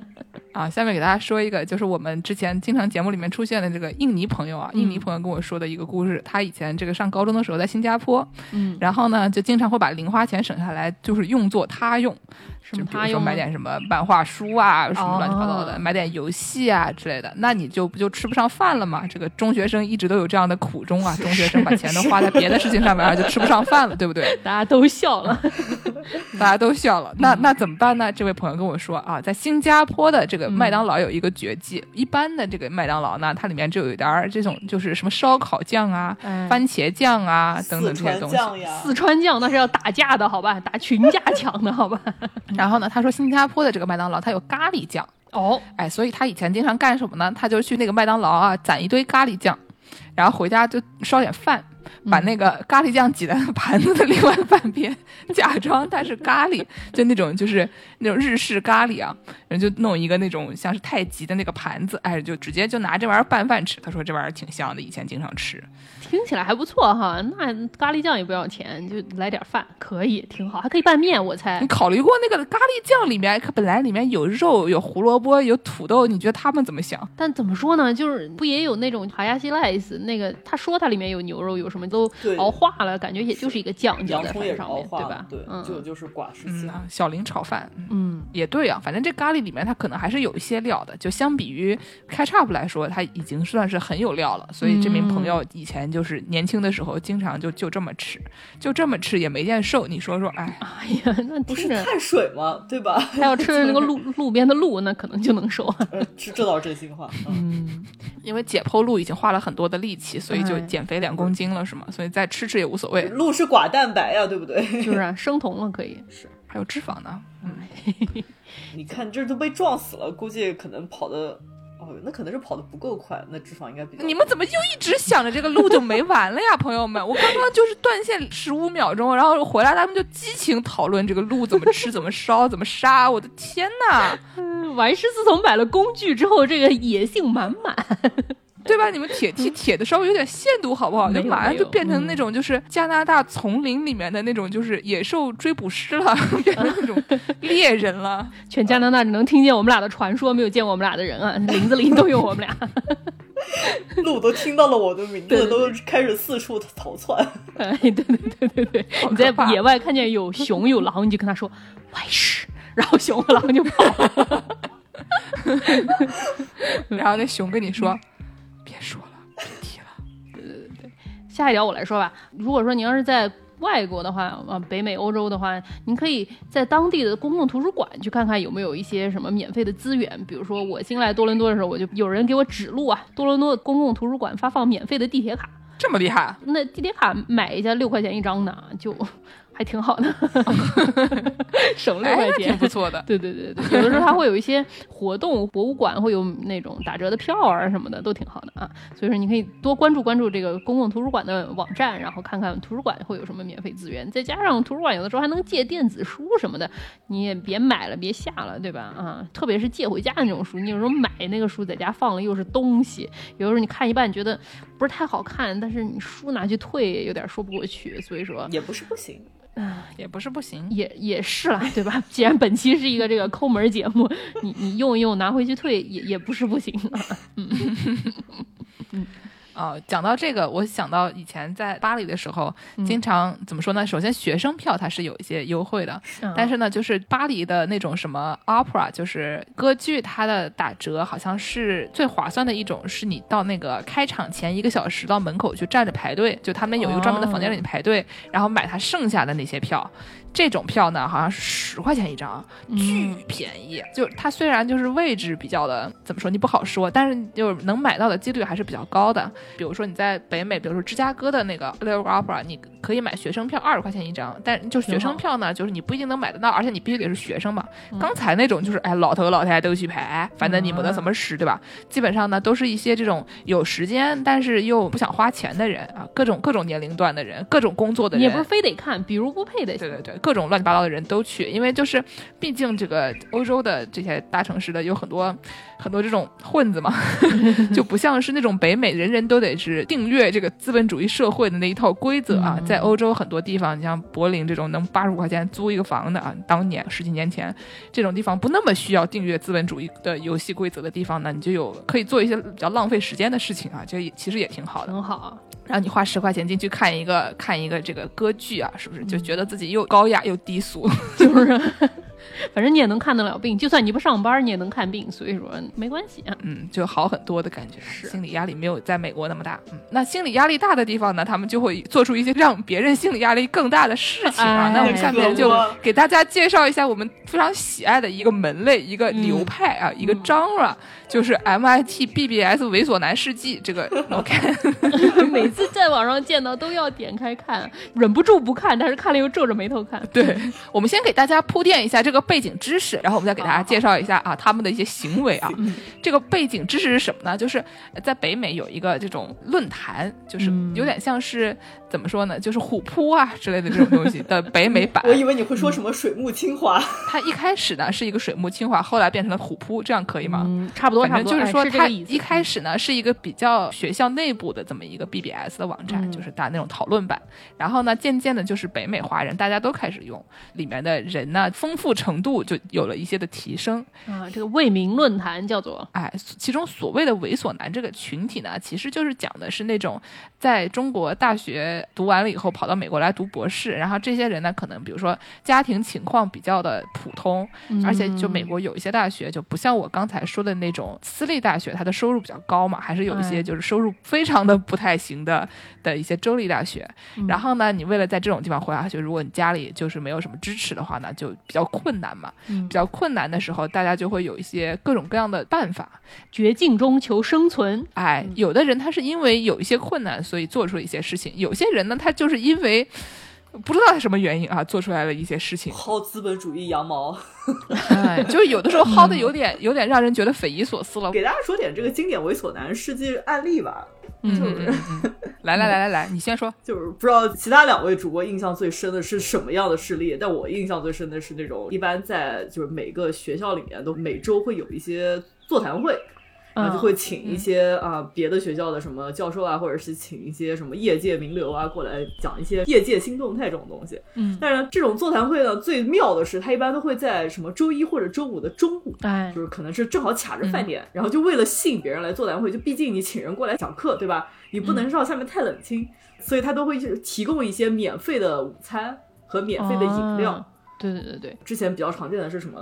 啊，下面给大家说一个，就是我们之前经常节目里面出现的这个印尼朋友啊，印尼朋友跟我说的一个故事。他以前这个上高中的时候在新加坡，嗯，然后呢就经常会把零花钱省下来，就是用作他用，什么就比如说？买点什么漫画书啊，什么乱七八糟的，哦买点游戏啊之类的，那你就不就吃不上饭了吗？这个中学生一直都有这样的苦衷啊，中学生把钱都花在别的事情上面，就吃不上饭了，对不对？大家都笑了。大家都笑了，那那怎么办呢？这位朋友跟我说啊，在新加坡的这个麦当劳有一个绝技，一般的这个麦当劳呢，它里面就有一点儿这种就是什么烧烤酱啊、哎番茄酱啊等等这些东西。酱呀，四川酱那是要打架的好吧？打群架抢的好吧？然后呢，他说新加坡的这个麦当劳它有咖喱酱，哦，哎，所以他以前经常干什么呢？他就去那个麦当劳啊攒一堆咖喱酱，然后回家就烧点饭。把那个咖喱酱挤在盘子的另外半边，假装它是咖喱，就那种就是那种日式咖喱啊，然后就弄一个那种像是太极的那个盘子，哎，就直接就拿这玩意儿拌饭吃。他说这玩意儿挺香的，以前经常吃。听起来还不错哈。那咖喱酱也不要钱，就来点饭，可以挺好，还可以拌面，我猜你。考虑过那个咖喱酱里面，它本来里面有肉、有胡萝卜、有土豆，你觉得他们怎么想？但怎么说呢？就是不也有那种哈亚西赖斯那个，他说它里面有牛肉，有什么都熬化了，感觉也就是一个酱浇在洋葱也饭上面，是熬化的对吧？对，嗯就就是寡氏嗯。啊，小林炒饭，嗯嗯，也对啊，反正这咖喱里面它可能还是有一些料的，就相比于 ketchup 来说，它已经算是很有料了。所以这名朋友以前就是年轻的时候，经常就就这么吃，就这么吃也没见瘦。你说说，哎，哎呀，那不是碳水吗？对吧？他要吃那个路 路边的鹿，那可能就能瘦。呃，这这倒是真心话。嗯，嗯，因为解剖鹿已经花了很多的力气，所以就哎减肥两公斤了，是吗？所以再吃吃也无所谓。鹿是寡蛋白呀，对不对？就是啊，生酮了可以是。还有脂肪呢，嗯你看这都被撞死了，估计可能跑的，哦，那可能是跑的不够快，那脂肪应该比较。你们怎么就一直想着这个路就没完了呀，朋友们？我刚刚就是断线十五秒钟，然后回来他们就激情讨论这个路怎么吃、怎么烧、怎么杀。我的天呐！嗯，王师自从买了工具之后，这个野性满满。对吧？你们铁踢铁的稍微有点限度好不好？就马上就变成嗯那种就是加拿大丛林里面的那种就是野兽追捕师了，变成那种 猎人了。全加拿大只能听见我们俩的传说，没有见过我们俩的人啊，林子里都有我们俩。鹿都听到了我的名字，都开始四处逃窜。哎，对对对对对，你在野外看见有熊有狼，你就跟他说外事，然后熊和狼就跑了。然后那熊跟你说：“别说了，别提了。对对对下一条我来说吧，如果说你要是在外国的话，啊，北美、欧洲的话，您可以在当地的公共图书馆去看看有没有一些什么免费的资源。比如说，我新来多伦多的时候，我就有人给我指路啊，多伦多的公共图书馆发放免费的地铁卡，这么厉害，那地铁卡买一下六块钱一张呢，就还挺好的，省六块钱挺。不错的。对对对对，有的时候它会有一些活动，博物馆会有那种打折的票啊什么的，都挺好的啊。所以说你可以多关注关注这个公共图书馆的网站，然后看看图书馆会有什么免费资源。再加上图书馆有的时候还能借电子书什么的，你也别买了，别下了，对吧？啊，特别是借回家的那种书，你有时候买那个书在家放了又是东西，有的时候你看一半觉得不是太好看，但是你书拿去退有点说不过去，所以说也不是不行。也不是不行。也也是啦，对吧？既然本期是一个这个抠门儿节目，你你用一用拿回去退也也不是不行啊。啊、讲到这个，我想到以前在巴黎的时候，嗯经常怎么说呢？首先学生票它是有一些优惠的，嗯但是呢，就是巴黎的那种什么 opera，就是歌剧，它的打折好像是最划算的一种，是你到那个开场前一个小时到门口去站着排队，就他们有一个专门的房间让你排队，然后买它剩下的那些票。这种票呢，好像是十块钱一张，巨便宜。就它虽然就是位置比较的怎么说，你不好说，但是就是能买到的几率还是比较高的。比如说你在北美，比如说芝加哥的那个 Little Opera，你可以买学生票二十块钱一张，但就学生票呢，就是你不一定能买得到，而且你必须得是学生嘛。刚才那种就是哎老头老太太都去排，反正你没得什么事，对吧？基本上呢都是一些这种有时间但是又不想花钱的人啊，各种各种年龄段的人，各种工作的也不是非得看，比如不配的，对对对，各种乱七八糟的人都去，因为就是，毕竟这个欧洲的这些大城市的有很多很多这种混子嘛，就不像是那种北美人人都得是订阅这个资本主义社会的那一套规则啊。在欧洲很多地方，你像柏林这种能八十五块钱租一个房的啊，当年十几年前这种地方不那么需要订阅资本主义的游戏规则的地方呢，你就有可以做一些比较浪费时间的事情啊，就也其实也挺好的。很好。然后你花十块钱进去看一个看一个这个歌剧啊，是不是就觉得自己又高雅又低俗？就是，反正你也能看得了病，就算你不上班，你也能看病，所以说没关系啊。嗯，就好很多的感觉，是心理压力没有在美国那么大。嗯，那心理压力大的地方呢，他们就会做出一些让别人心理压力更大的事情啊。哎那我们下面就给大家介绍一下我们非常喜爱的一个门类、一个流派啊、一个 genre，就是 MIT BBS 猥琐男事迹。这个 OK，每次在网上见到都要点开看，忍不住不看，但是看了又皱着眉头看。对，我们先给大家铺垫一下这个背景知识，然后我们再给大家介绍一下啊他们的一些行为啊。这个背景知识是什么呢？就是在北美有一个这种论坛，就是有点像是怎么说呢，就是虎扑啊之类的这种东西的 北美版。我以为你会说什么水木清华，它一开始呢是一个水木清华，后来变成了虎扑，这样可以吗？嗯，差不多，正就是说。它一开始呢是一个比较学校内部的这么一个 BBS 的网站，嗯就是打那种讨论版。然后呢，渐渐的，就是北美华人大家都开始用，里面的人呢丰富程度就有了一些的提升。啊，这个为民论坛叫做哎，其中所谓的猥琐男这个群体呢，其实就是讲的是那种在中国大学读完了以后跑到美国来读博士，然后这些人呢，可能比如说家庭情况比较的普通，而且就美国有一些大学就不像我刚才说的那种私立大学，它的收入比较高嘛，还是有一些哎就是收入非常的不太行的的一些州立大学。然后呢，你为了在这种地方活下去，如果你家里就是没有什么支持的话呢，就比较困难嘛。嗯比较困难的时候，大家就会有一些各种各样的办法。绝境中求生存。哎，有的人他是因为有一些困难，所以做出了一些事情；有些人呢，他就是因为不知道是什么原因啊，做出来了一些事情。薅资本主义羊毛。哎，就是有的时候薅的有点有点让人觉得匪夷所思了。给大家说点这个经典猥琐男事迹案例吧，嗯就是嗯嗯嗯，来来来来来，你先说。就是不知道其他两位主播印象最深的是什么样的事例，但我印象最深的是那种一般在就是每个学校里面都每周会有一些座谈会。然后就会请一些啊、别的学校的什么教授啊，或者是请一些什么业界名流啊过来讲一些业界新动态这种东西。嗯，但是呢，这种座谈会呢，最妙的是它一般都会在什么周一或者周五的中午，哎就是可能是正好卡着饭点，然后就为了吸引别人来座谈会，就毕竟你请人过来讲课，对吧？你不能让下面太冷清，所以他都会提供一些免费的午餐和免费的饮料。啊对对对对，之前比较常见的是什么，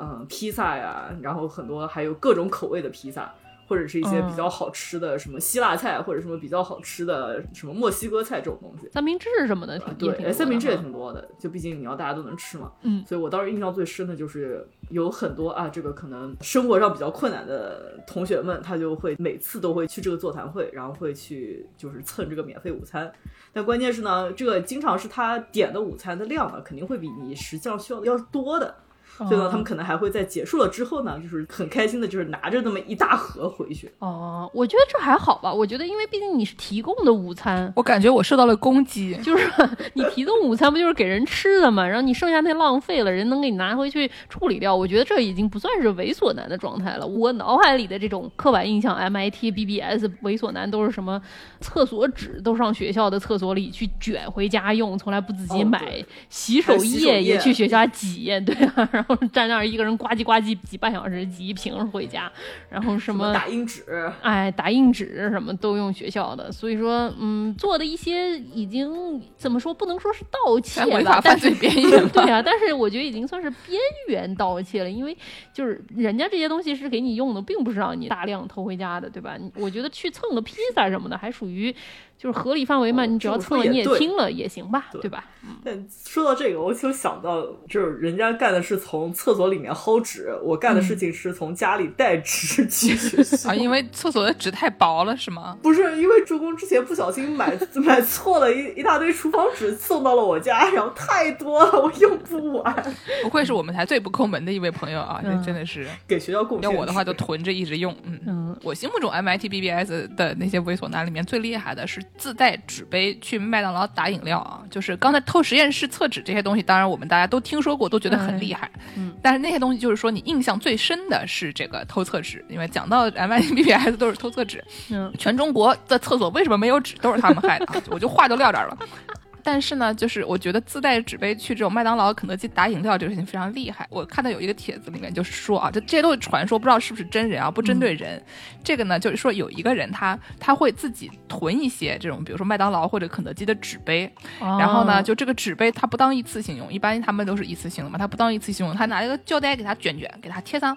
嗯，披萨呀，然后很多还有各种口味的披萨，或者是一些比较好吃的什么希腊菜，或者什么比较好吃的什么墨西哥菜这种东西。三明治什么的挺多对，的三明治也挺多的，就毕竟你要大家都能吃嘛。嗯所以我当时印象最深的就是有很多啊，这个可能生活上比较困难的同学们，他就会每次都会去这个座谈会，然后会去就是蹭这个免费午餐。但关键是呢，这个经常是他点的午餐的量呢，肯定会比你实际上需要的要多的。所以呢，他们可能还会在结束了之后呢，就是很开心的，就是拿着那么一大盒回去。哦，我觉得这还好吧。我觉得，因为毕竟你是提供的午餐，我感觉我受到了攻击。就是你提供午餐不就是给人吃的嘛？然后你剩下那浪费了，人能给你拿回去处理掉。我觉得这已经不算是猥琐男的状态了。我脑海里的这种刻板印象，MIT、BBS 猥琐男都是什么？厕所纸都上学校的厕所里去卷回家用，从来不自己哦买。对洗手液也去学校挤，对啊。然然后站那儿一个人呱唧呱唧挤半小时，挤一瓶回家，然后什么打印纸，哎，打印纸什么都用学校的，所以说，嗯，做的一些已经怎么说，不能说是盗窃吧，犯罪边缘，对啊，但是我觉得已经算是边缘盗窃了，因为就是人家这些东西是给你用的，并不是让你大量偷回家的，对吧？我觉得去蹭个披萨什么的，还属于。就是合理范围嘛，你只要蹭了你也听了也行吧，对吧？但说到这个，我就想到，就是人家干的是从厕所里面薅纸，我干的事情是从家里带纸去学校啊，因为厕所的纸太薄了，是吗？不是，因为助攻之前不小心买买错了一一大堆厨房纸送到了我家，然后太多了，我用不完。不愧是我们台最不抠门的一位朋友啊，这真的是给学校贡献。要我的话，就囤着一直用。嗯嗯，我心目中 MIT BBS 的那些猥琐男里面最厉害的是。自带纸杯去麦当劳打饮料啊，就是刚才偷实验室厕纸这些东西，当然我们大家都听说过，都觉得很厉害。嗯，但是那些东西就是说你印象最深的是这个偷厕纸，因为讲到 M I B B S 都是偷厕纸。嗯，全中国的厕所为什么没有纸，都是他们害的。我就话就撂这儿了。但是呢，就是我觉得自带纸杯去这种麦当劳、肯德基打饮料这个事情非常厉害。我看到有一个帖子里面就是说啊，这这些都是传说，不知道是不是真人啊，不针对人。这个呢，就是说有一个人他他会自己囤一些这种，比如说麦当劳或者肯德基的纸杯，然后呢，就这个纸杯他不当一次性用，一般他们都是一次性的嘛，他不当一次性用，他拿一个胶带给它卷卷，给它贴上。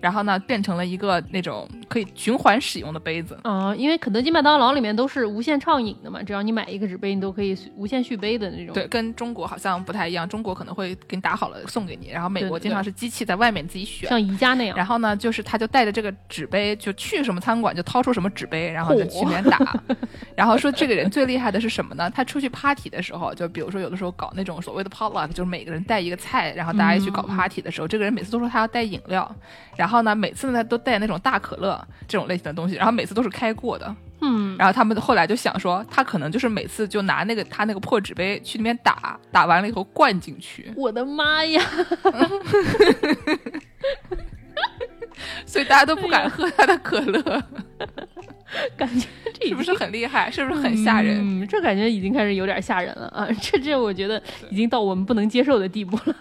然后呢，变成了一个那种可以循环使用的杯子。嗯，因为肯德基、麦当劳里面都是无限畅饮的嘛，只要你买一个纸杯，你都可以无限续杯的那种。对，跟中国好像不太一样，中国可能会给你打好了送给你，然后美国经常是机器在外面自己选，像宜家那样。然后呢，就是他就带着这个纸杯，就去什么餐馆就掏出什么纸杯，然后就去里面打。然后说这个人最厉害的是什么呢？他出去 party 的时候，就比如说有的时候搞那种所谓的 potluck，就是每个人带一个菜，然后大家一起搞 party 的时候，这个人每次都说他要带饮料，然后呢，每次呢他。都带那种大可乐这种类型的东西，然后每次都是开过的，嗯，然后他们后来就想说，他可能就是每次就拿那个他那个破纸杯去那边打，打完了以后灌进去。我的妈呀！所以大家都不敢喝他的可乐。感觉这是不是很厉害？是不是很吓人？嗯，这感觉已经开始有点吓人了啊！这这，我觉得已经到我们不能接受的地步了。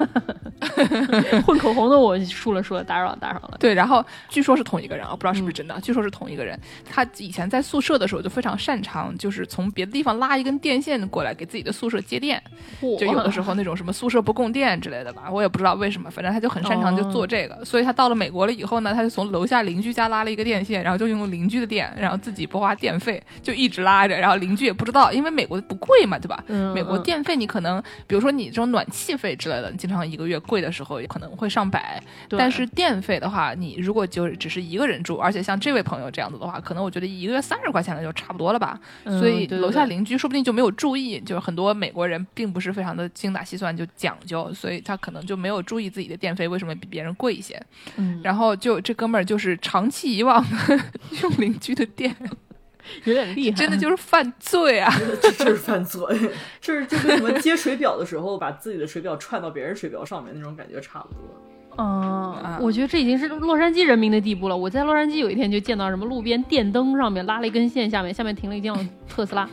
混口红的我输了，输了，打扰了，打扰了。对，然后据说是同一个人啊，不知道是不是真的。据说是同一个人，他以前在宿舍的时候就非常擅长，就是从别的地方拉一根电线过来给自己的宿舍接电。就有的时候那种什么宿舍不供电之类的吧，我也不知道为什么，反正他就很擅长就做这个。所以他到了美国了以后呢，他就从楼下邻居家拉了一个电线，然后就用邻居的电，然后自己不花电费，就一直拉着，然后邻居也不知道，因为美国不贵嘛，对吧？嗯。美国电费你可能，比如说你这种暖气费之类的，经常一个月贵的时候也可能会上百。但是电费的话，你如果就只是一个人住，而且像这位朋友这样子的话，可能我觉得一个月三十块钱的就差不多了吧。所以楼下邻居说不定就没有注意，就是很多美国人并不是非常的精打细算，就讲究，所以他可能就没有注意自己的电费为什么比别人贵一些。嗯。然后就这哥们儿就是长期以往用 邻居的店。有点厉害，真的就是犯罪啊！这是犯罪，这是就跟什么接水表的时候把自己的水表串到别人水表上面那种感觉差不多。嗯，我觉得这已经是洛杉矶人民的地步了。我在洛杉矶有一天就见到什么路边电灯上面拉了一根线，下面下面停了一辆特斯拉。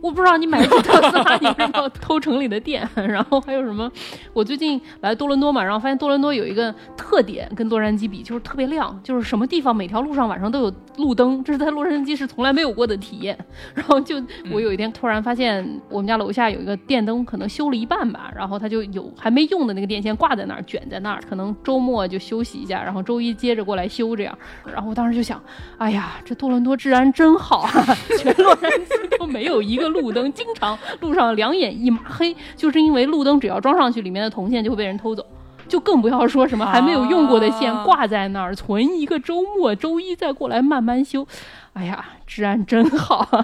我不知道你买特斯拉，你为什么要偷城里的电？然后还有什么？我最近来多伦多嘛，然后发现多伦多有一个特点，跟洛杉矶比就是特别亮，就是什么地方每条路上晚上都有路灯，这是在洛杉矶是从来没有过的体验。然后就我有一天突然发现，我们家楼下有一个电灯，可能修了一半吧，然后它就有还没用的那个电线挂在那儿，卷在那儿，可能周末就休息一下，然后周一接着过来修这样。然后我当时就想，哎呀，这多伦多治安真好啊，全洛杉矶都没有一个。路灯经常路上两眼一抹黑，就是因为路灯只要装上去，里面的铜线就会被人偷走，就更不要说什么还没有用过的线挂在那儿，存一个周末，周一再过来慢慢修。哎呀，治安真好。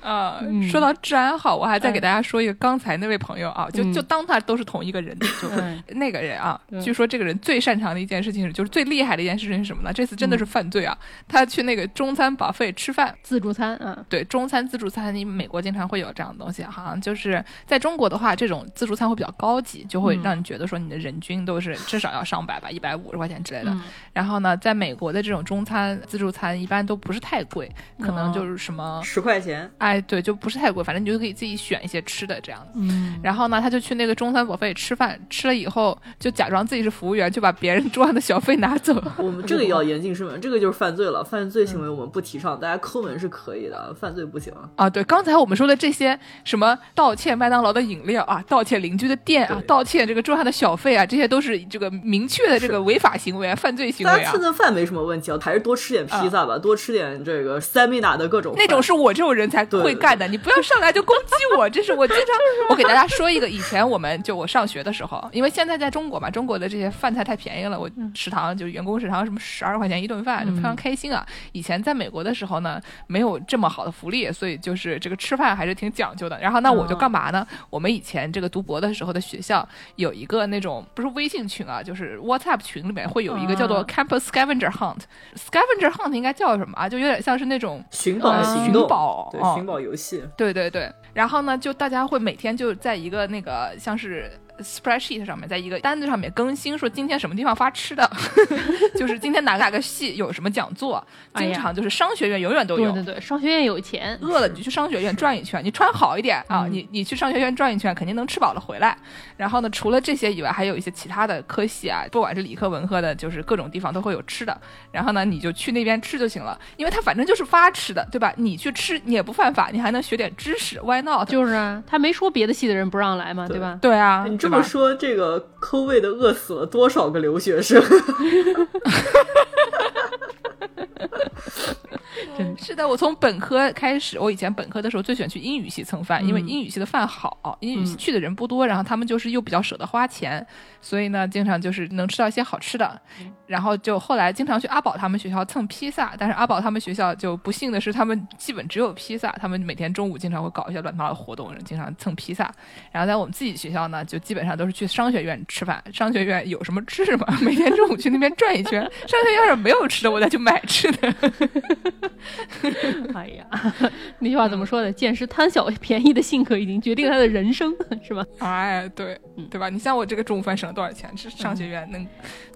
啊，说到治安好，我还再给大家说一个刚才那位朋友啊，就就当他都是同一个人，就那个人啊，据说这个人最擅长的一件事情是，就是最厉害的一件事情是什么呢？这次真的是犯罪啊！他去那个中餐保费吃饭，自助餐，嗯，对，中餐自助餐，你美国经常会有这样的东西，好像就是在中国的话，这种自助餐会比较高级，就会让你觉得说你的人均都是至少要上百吧，一百五十块钱之类的。然后呢，在美国的这种中餐自助餐一般都不是太贵，可能就是什么十块钱，哎。哎，对，就不是太贵，反正你就可以自己选一些吃的这样的。嗯，然后呢，他就去那个中餐 buffet 吃饭，吃了以后就假装自己是服务员，就把别人桌上的小费拿走。我们这个也要 严禁声明，这个就是犯罪了。犯罪行为我们不提倡，大家抠门是可以的，犯罪不行。啊，对，刚才我们说的这些什么盗窃麦当劳的饮料啊，盗窃邻居的店啊盗窃这个桌上的小费啊，这些都是这个明确的这个违法行为啊、犯罪行为啊大家蹭。蹭饭没什么问题啊，还是多吃点披萨吧，多吃点这个 stamina 的各种饭那种是我这种人才会干的，你不要上来就攻击我。这是我经常，我给大家说一个，以前我们就我上学的时候，因为现在在中国嘛，中国的这些饭菜太便宜了，我食堂就是员工食堂什么十二块钱一顿饭，就非常开心啊。以前在美国的时候呢，没有这么好的福利，所以就是这个吃饭还是挺讲究的。然后那我就干嘛呢？我们以前这个读博的时候的学校有一个那种不是微信群啊，就是 WhatsApp 群里面会有一个叫做啊 Campus Scavenger Hunt。Scavenger Hunt 应该叫什么啊？就有点像是那种寻宝呃寻宝哦寻宝游戏。对对对，然后呢，就大家会每天就在一个那个像是 spreadsheet 上面，在一个单子上面更新，说今天什么地方发吃的，就是今天哪个哪个系有什么讲座，经常就是商学院永远都有。对对对，商学院有钱，饿了你就去商学院转一圈，你穿好一点啊，你你去商学院转一圈，肯定能吃饱了回来。然后呢，除了这些以外，还有一些其他的科系啊，不管是理科文科的，就是各种地方都会有吃的。然后呢，你就去那边吃就行了，因为他反正就是发吃的，对吧？你去吃你也不犯法，你还能学点知识，Why not？就是啊，他没说别的系的人不让来嘛，对吧？对啊，你这对吧么说，这个抠味的饿死了多少个留学生？是的，我从本科开始，我以前本科的时候最喜欢去英语系蹭饭，因为嗯英语系的饭好，英语系去的人不多，然后他们就是又比较舍得花钱，所以呢，经常就是能吃到一些好吃的。然后就后来经常去阿宝他们学校蹭披萨，但是阿宝他们学校就不幸的是，他们基本只有披萨，他们每天中午经常会搞一些乱七八糟的活动，经常蹭披萨。然后在我们自己学校呢，就基本上都是去商学院吃饭，商学院有什么吃什么，每天中午去那边转一圈。商学院要是没有吃的，我再去买吃的。哎呀，那句话怎么说的？见识贪小便宜的性格已经决定了他的人生，是吧？哎，对，嗯对吧？你像我这个中午饭省了多少钱？是商学院能，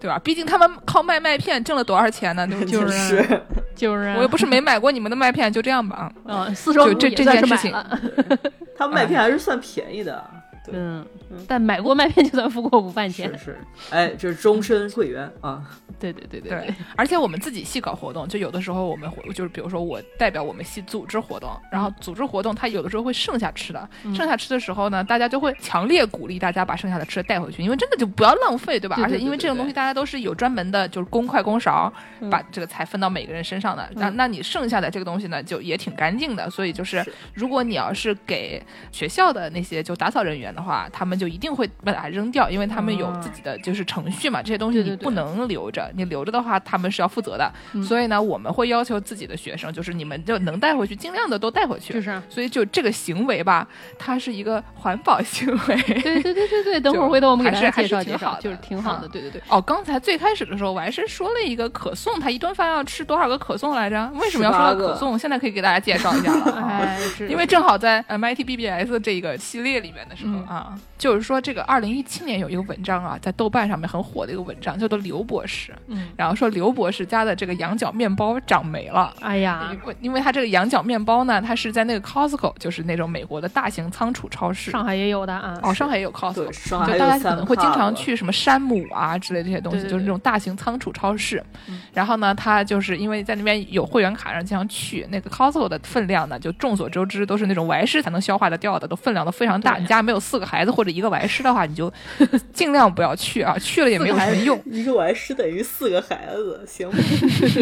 对吧？毕竟他们靠卖麦片挣了多少钱呢？就是是就是啊我又不是没买过你们的麦片，就这样吧。啊啊，四舍五入就这这也算件事情是买了。他们麦片还是算便宜的。对，嗯，但买过麦片就算付过午饭钱是。是，哎，这是终身会员啊。对对对对对，而且我们自己系搞活动，就有的时候我们会就是比如说我代表我们系组织活动，然后组织活动它有的时候会剩下吃的，嗯剩下吃的时候呢，大家就会强烈鼓励大家把剩下的吃的带回去，因为真的就不要浪费，对吧？对对而且因为这种东西大家都是有专门的，就是公筷公勺，嗯把这个菜分到每个人身上的。那、那你剩下的这个东西呢，就也挺干净的。所以就是是如果你要是给学校的那些就打扫人员的话，他们就一定会把它扔掉，因为他们有自己的就是程序嘛，这些东西不能留着，你留着的话他们是要负责的。所以呢，我们会要求自己的学生，就是你们就能带回去，尽量的都带回去。就是啊所以就这个行为吧，它是一个环保行为。对对对对对，等会儿回头我们给大家还是介绍介绍，就是挺好的。嗯对对对，哦，刚才最开始的时候，我还是说了一个可颂，他一顿饭要吃多少个可颂来着？为什么要说到可颂？现在可以给大家介绍一下了 因为正好在 MIT BBS 这个系列里面的时候、嗯啊，就是说这个二零一七年有一个文章啊，在豆瓣上面很火的一个文章，叫做刘博士，嗯，然后说刘博士家的这个羊角面包长霉了。哎呀因，为因为他这个羊角面包呢，它是在那个 Costco，就是那种美国的大型仓储超市。上海也有的啊。哦，上海也有 Costco，就大家可能会经常去什么山姆啊之类这些东西，对对对就是那种大型仓储超市。嗯然后呢，他就是因为在那边有会员卡，然后经常去。那个 Costco 的分量呢，就众所周知都是那种外师才能消化的掉的，都分量都非常大。你家没有四个孩子或者一个外师的话，你就尽量不要去啊，去了也没有什么用，一个玩师等于四个孩子，行吗？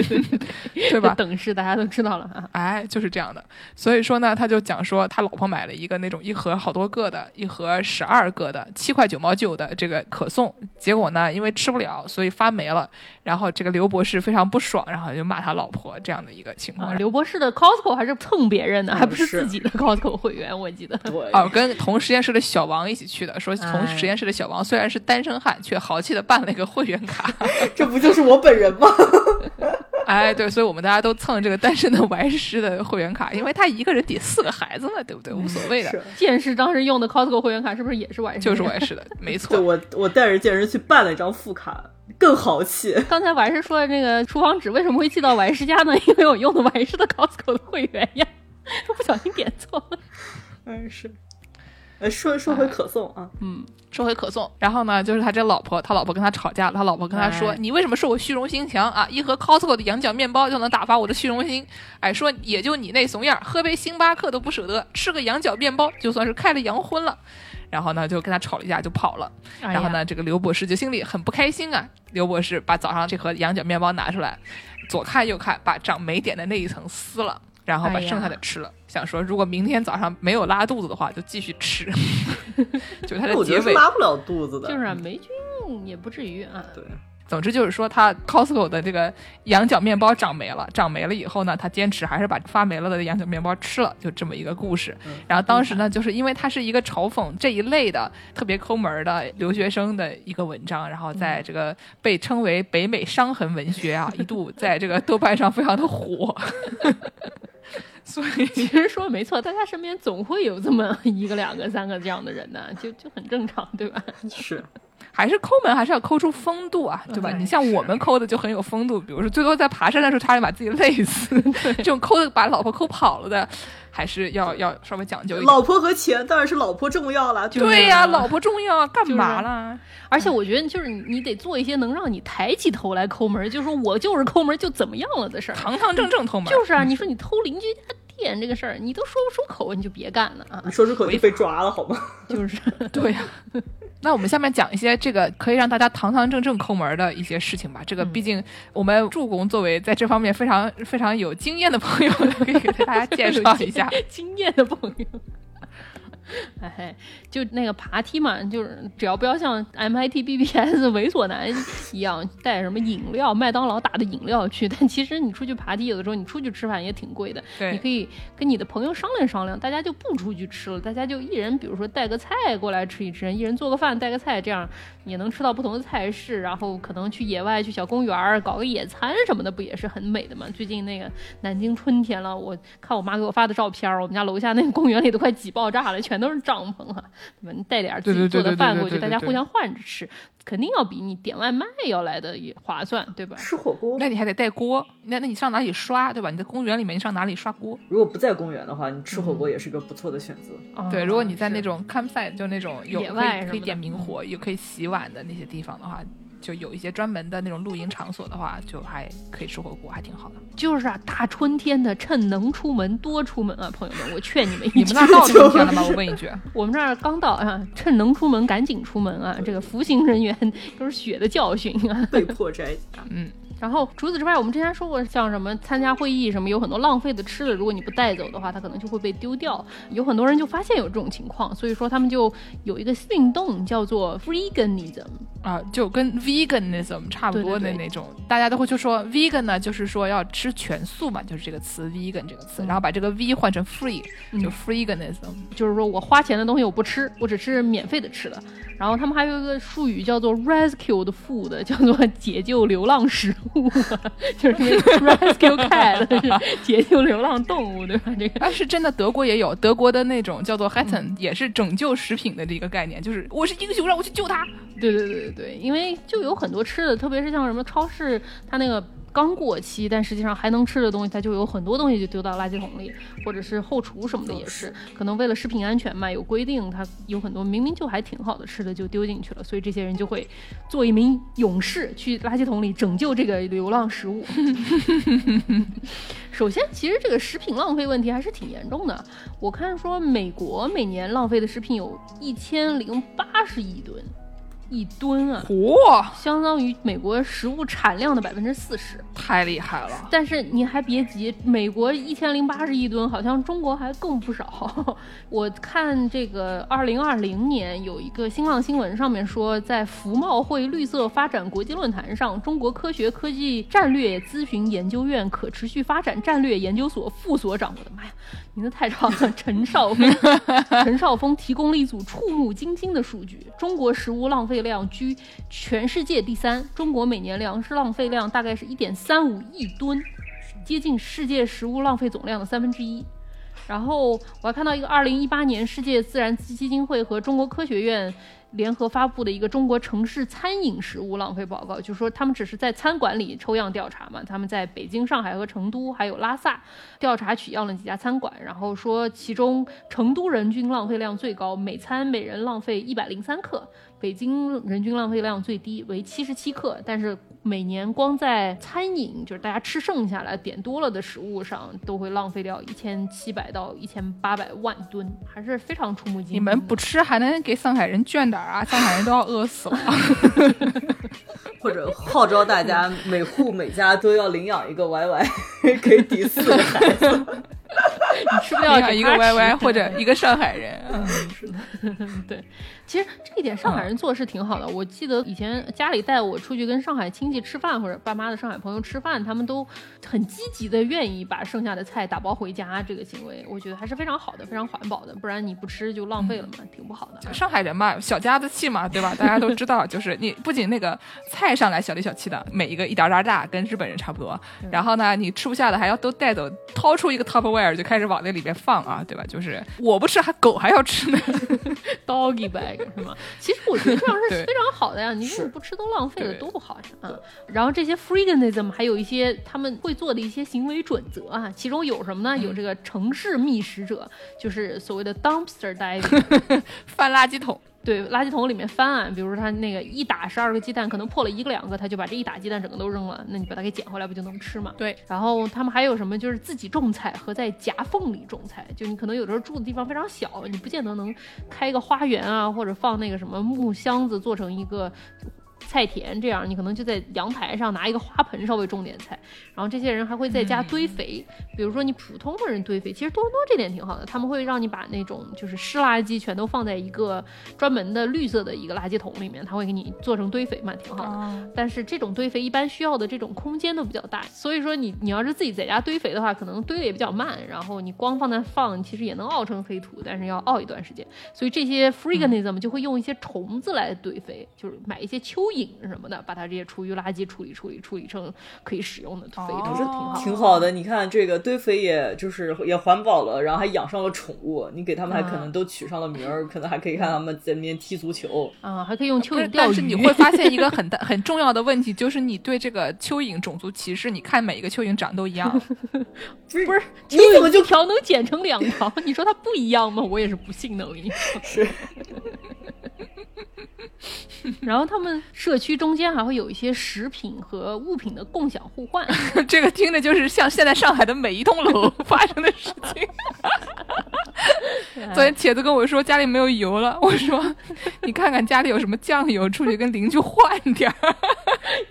对吧？等式大家都知道了啊。哎，就是这样的。所以说呢，他就讲说他老婆买了一个那种一盒好多个的，一盒十二个的，七块九毛九的这个可颂。结果呢，因为吃不了，所以发霉了。然后这个刘博士非常不爽，然后就骂他老婆这样的一个情况。啊，刘博士的 Costco 还是蹭别人的，嗯还不是是自己的 Costco 会员，我记得。对，哦，跟同实验室的小王一起去的，说同哎实验室的小王虽然是单身汉，却豪气的办了一个会员卡。这不就是我本人吗？哎，对，所以我们大家都蹭这个单身的玩师的会员卡，因为他一个人抵四个孩子嘛，对不对？无所谓的，是剑士当时用的 Costco 会员卡是不是也是玩师？就是玩师的，没对错。我，我带着健身去办了一张副卡，更豪气。刚才晚师说的那个厨房纸为什么会寄到玩师家呢？因为我用的玩师的 Costco 的会员呀。不小心点错了。嗯是。哎，说说回可颂啊，嗯，说回可颂，然后呢，就是他这老婆，他老婆跟他吵架了，他老婆跟他说：“哎你为什么说我虚荣心强啊？一盒 Costco 的羊角面包就能打发我的虚荣心？哎，说也就你那怂样，喝杯星巴克都不舍得，吃个羊角面包就算是开了洋荤了。”然后呢，就跟他吵了一架，就跑了。哎然后呢，这个刘博士就心里很不开心啊。刘博士把早上这盒羊角面包拿出来，左看右看，把长霉点的那一层撕了，然后把剩下的吃了。想说，如果明天早上没有拉肚子的话，就继续吃。就他的结尾，拉不了肚子的，就是啊，霉菌也不至于啊。对，总之就是说，他 Costco 的这个羊角面包长霉了，长霉了以后呢，他坚持还是把发霉了的羊角面包吃了，就这么一个故事。嗯然后当时呢，就是因为它是一个嘲讽这一类的特别抠门的留学生的一个文章，然后在这个被称为北美伤痕文学啊，一度在这个豆瓣上非常的火。所以其实说的没错，大家身边总会有这么一个、两个、三个这样的人呢，就就很正常，对吧？是还是抠门，还是要抠出风度啊，对吧？哎你像我们抠的就很有风度，比如说最多在爬山的时候差点把自己累死，这种抠的把老婆抠跑了的，还是要要稍微讲究一点。老婆和钱当然是老婆重要了，对呀、老婆重要，干就是嘛啦？而且我觉得，就是你你得做一些能让你抬起头来抠门，就是说我就是抠门就怎么样了的事儿。堂堂正正抠门，就是啊，你说你偷邻居家店这个事儿，你都说不出口，你就别干了啊你！说出口就被抓了好吗？就是 对呀、那我们下面讲一些这个可以让大家堂堂正正抠门的一些事情吧。这个毕竟我们助攻作为在这方面非常非常有经验的朋友，可以给大家介绍一下。经验的朋友。哎，就那个爬梯嘛，就是只要不要像 MIT BBS 猥琐男一样带什么饮料、麦当劳打的饮料去，但其实你出去爬梯，有的时候你出去吃饭也挺贵的。对你可以跟你的朋友商量商量，大家就不出去吃了，大家就一人比如说带个菜过来吃一吃，一人做个饭带个菜，这样也能吃到不同的菜式，然后可能去野外去小公园搞个野餐什么的，不也是很美的吗？最近那个南京春天了，我看我妈给我发的照片，我们家楼下那个公园里都快挤爆炸了，全都是帐篷啊，对吧？你带点自己做的饭过去，大家互相换着吃，肯定要比你点外卖要来的也划算，对吧？吃火锅，那你还得带锅，那那你上哪里刷，对吧？你在公园里面，你上哪里刷锅？如果不在公园的话，你吃火锅也是一个不错的选择。对，哦如果你在那种 campsite，就那种有可以点明火，也可以洗碗的那些地方的话，就有一些专门的那种露营场所的话，就还可以吃火锅，还挺好的。就是啊，大春天的，趁能出门多出门啊，朋友们，我劝你们 一句你们那儿到春天了吗？我问一句。我们这儿刚到啊，趁能出门赶紧出门啊！这个服刑人员都是血的教训啊。被迫摘，嗯，然后除此之外，我们之前说过，像什么参加会议什么，有很多浪费的吃的，如果你不带走的话，它可能就会被丢掉。有很多人就发现有这种情况，所以说他们就有一个运动叫做 veganism，啊，就跟 veganism 差不多的对对对那种，大家都会就说 vegan 呢，就是说要吃全素嘛，就是这个词 vegan 这个词，然后把这个 v 换成 free，就 freeganism，。就是说我花钱的东西我不吃，我只吃免费的吃的。然后他们还有一个术语叫做 rescued food，叫做解救流浪食物，就是那个 rescue cat 是解救流浪动物，对吧？这个啊，是真的，德国也有德国的那种叫做 Hatten，、也是拯救食品的这个概念，就是我是英雄，让我去救他。对对对对对，因为就有很多吃的，特别是像什么超市，它那个刚过期，但实际上还能吃的东西，它就有很多东西就丢到垃圾桶里，或者是后厨什么的也是，可能为了食品安全嘛，有规定，它有很多明明就还挺好的吃的就丢进去了，所以这些人就会做一名勇士，去垃圾桶里拯救这个流浪食物。首先，其实这个食品浪费问题还是挺严重的。我看说美国每年浪费的食品有一千零八十亿吨，一吨啊，嚯，相当于美国食物产量的百分之四十。太厉害了！但是你还别急，美国一千零八十亿吨，好像中国还更不少。我看这个二零二零年有一个新浪新闻上面说，在福茂会绿色发展国际论坛上，中国科学科技战略咨询研究院可持续发展战略研究所副所长，我的妈呀，名字太长了，陈少峰，陈少峰提供了一组触目惊心的数据：中国食物浪费量居全世界第三，中国每年粮食浪费量大概是一点三五亿吨，接近世界食物浪费总量的三分之一。然后我还看到一个二零一八年世界自然基金会和中国科学院联合发布的一个中国城市餐饮食物浪费报告，就是说他们只是在餐馆里抽样调查嘛，他们在北京、上海和成都还有拉萨调查取样了几家餐馆，然后说其中成都人均浪费量最高，每餐每人浪费一百零三克。北京人均浪费量最低为七十七克，但是每年光在餐饮，就是大家吃剩下来点多了的食物上，都会浪费掉一千七百到一千八百万吨，还是非常触目惊心。你们不吃还能给上海人捐点啊？上海人都要饿死了。或者号召大家每户每家都要领养一个 YY，可以抵四个孩子。你吃不了一个 YY 或者一个上海人。嗯是的，对。其实这一点上海人做的是挺好的。我记得以前家里带我出去跟上海亲戚吃饭，或者爸妈的上海朋友吃饭，他们都很积极的愿意把剩下的菜打包回家。这个行为我觉得还是非常好的，非常环保的。不然你不吃就浪费了嘛，挺不好的。上海人嘛，小家子气嘛，对吧？大家都知道，就是你不仅那个菜上来小里小气的，每一个一点点大，跟日本人差不多。然后呢，你吃不下的还要都带走，掏出一个 Tupperware 就开始往那里边放啊，对吧？就是我不吃，还狗还要吃呢，Doggy bag。是吗？其实我觉得这样是非常好的呀，你如果不吃都浪费了，多不好呀！啊，然后这些 freeganism 还有一些他们会做的一些行为准则啊，其中有什么呢？有这个城市觅食者，就是所谓的 dumpster diving，翻垃圾桶。对，垃圾桶里面翻啊，比如说他那个一打十二个鸡蛋，可能破了一个两个，他就把这一打鸡蛋整个都扔了，那你把它给捡回来不就能吃吗？对。然后他们还有什么，就是自己种菜和在夹缝里种菜，就你可能有的时候住的地方非常小，你不见得能开一个花园啊，或者放那个什么木箱子做成一个。菜田这样，你可能就在阳台上拿一个花盆稍微种点菜，然后这些人还会在家堆肥。比如说你普通的人堆肥，其实多伦多这点挺好的，他们会让你把那种就是湿垃圾全都放在一个专门的绿色的一个垃圾桶里面，他会给你做成堆肥嘛，挺好的。但是这种堆肥一般需要的这种空间都比较大，所以说你你要是自己在家堆肥的话，可能堆的也比较慢，然后你光放那放，其实也能熬成黑土，但是要熬一段时间。所以这些 freeganism 就会用一些虫子来堆肥，就是买一些蚯蚓。什么的，把它这些厨余垃圾处理处理处理成可以使用的肥，都是挺好，挺好的。你看这个堆肥，也就是也环保了，然后还养上了宠物，你给他们还可能都取上了名儿，可能还可以看他们在那边踢足球啊，还可以用蚯蚓钓鱼。但是你会发现一个很大很重要的问题，就是你对这个蚯蚓种族歧视。你看每一个蚯蚓长都一样，不是？你怎么就条能剪成两条？你说它不一样吗？我也是不信的，我跟你说是。然后他们社区中间还会有一些食品和物品的共享互换，这个听着就是像现在上海的每一栋楼 发生的事情。昨天茄子跟我说家里没有油了，我说你看看家里有什么酱油，出去跟邻居换点儿，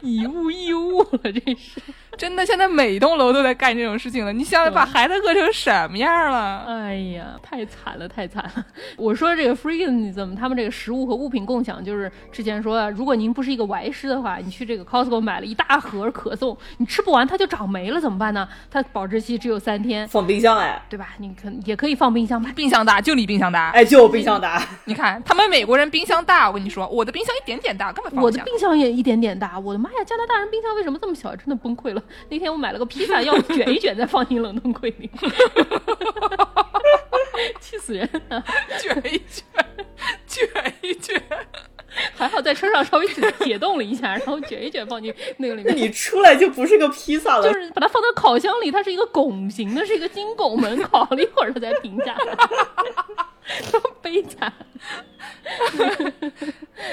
以物易物了，这是。真的，现在每栋楼都在干这种事情了。你想想，把孩子饿成什么样了？哎呀，太惨了，太惨了！我说这个 freeganism，他们这个食物和物品共享，就是之前说，如果您不是一个歪师的话，你去这个 Costco 买了一大盒可颂，你吃不完它就长霉了，怎么办呢？它保质期只有三天，放冰箱哎，对吧？你可也可以放冰箱吧，冰箱大就你冰箱大，哎，就我冰箱大。你 看他们美国人冰箱大，我跟你说，我的冰箱一点点大，根本放不下。我的冰箱也一点点大，我的妈呀，加拿大人冰箱为什么这么小？真的崩溃了。那天我买了个披萨，要卷一卷再放进冷冻柜里，气死人！卷一卷，卷一卷，还好在车上稍微解冻了一下，然后卷一卷放进那个里面。你出来就不是个披萨了，就是把它放到烤箱里，它是一个拱形的，是一个金拱门，烤了一会儿它才平下来。多悲惨！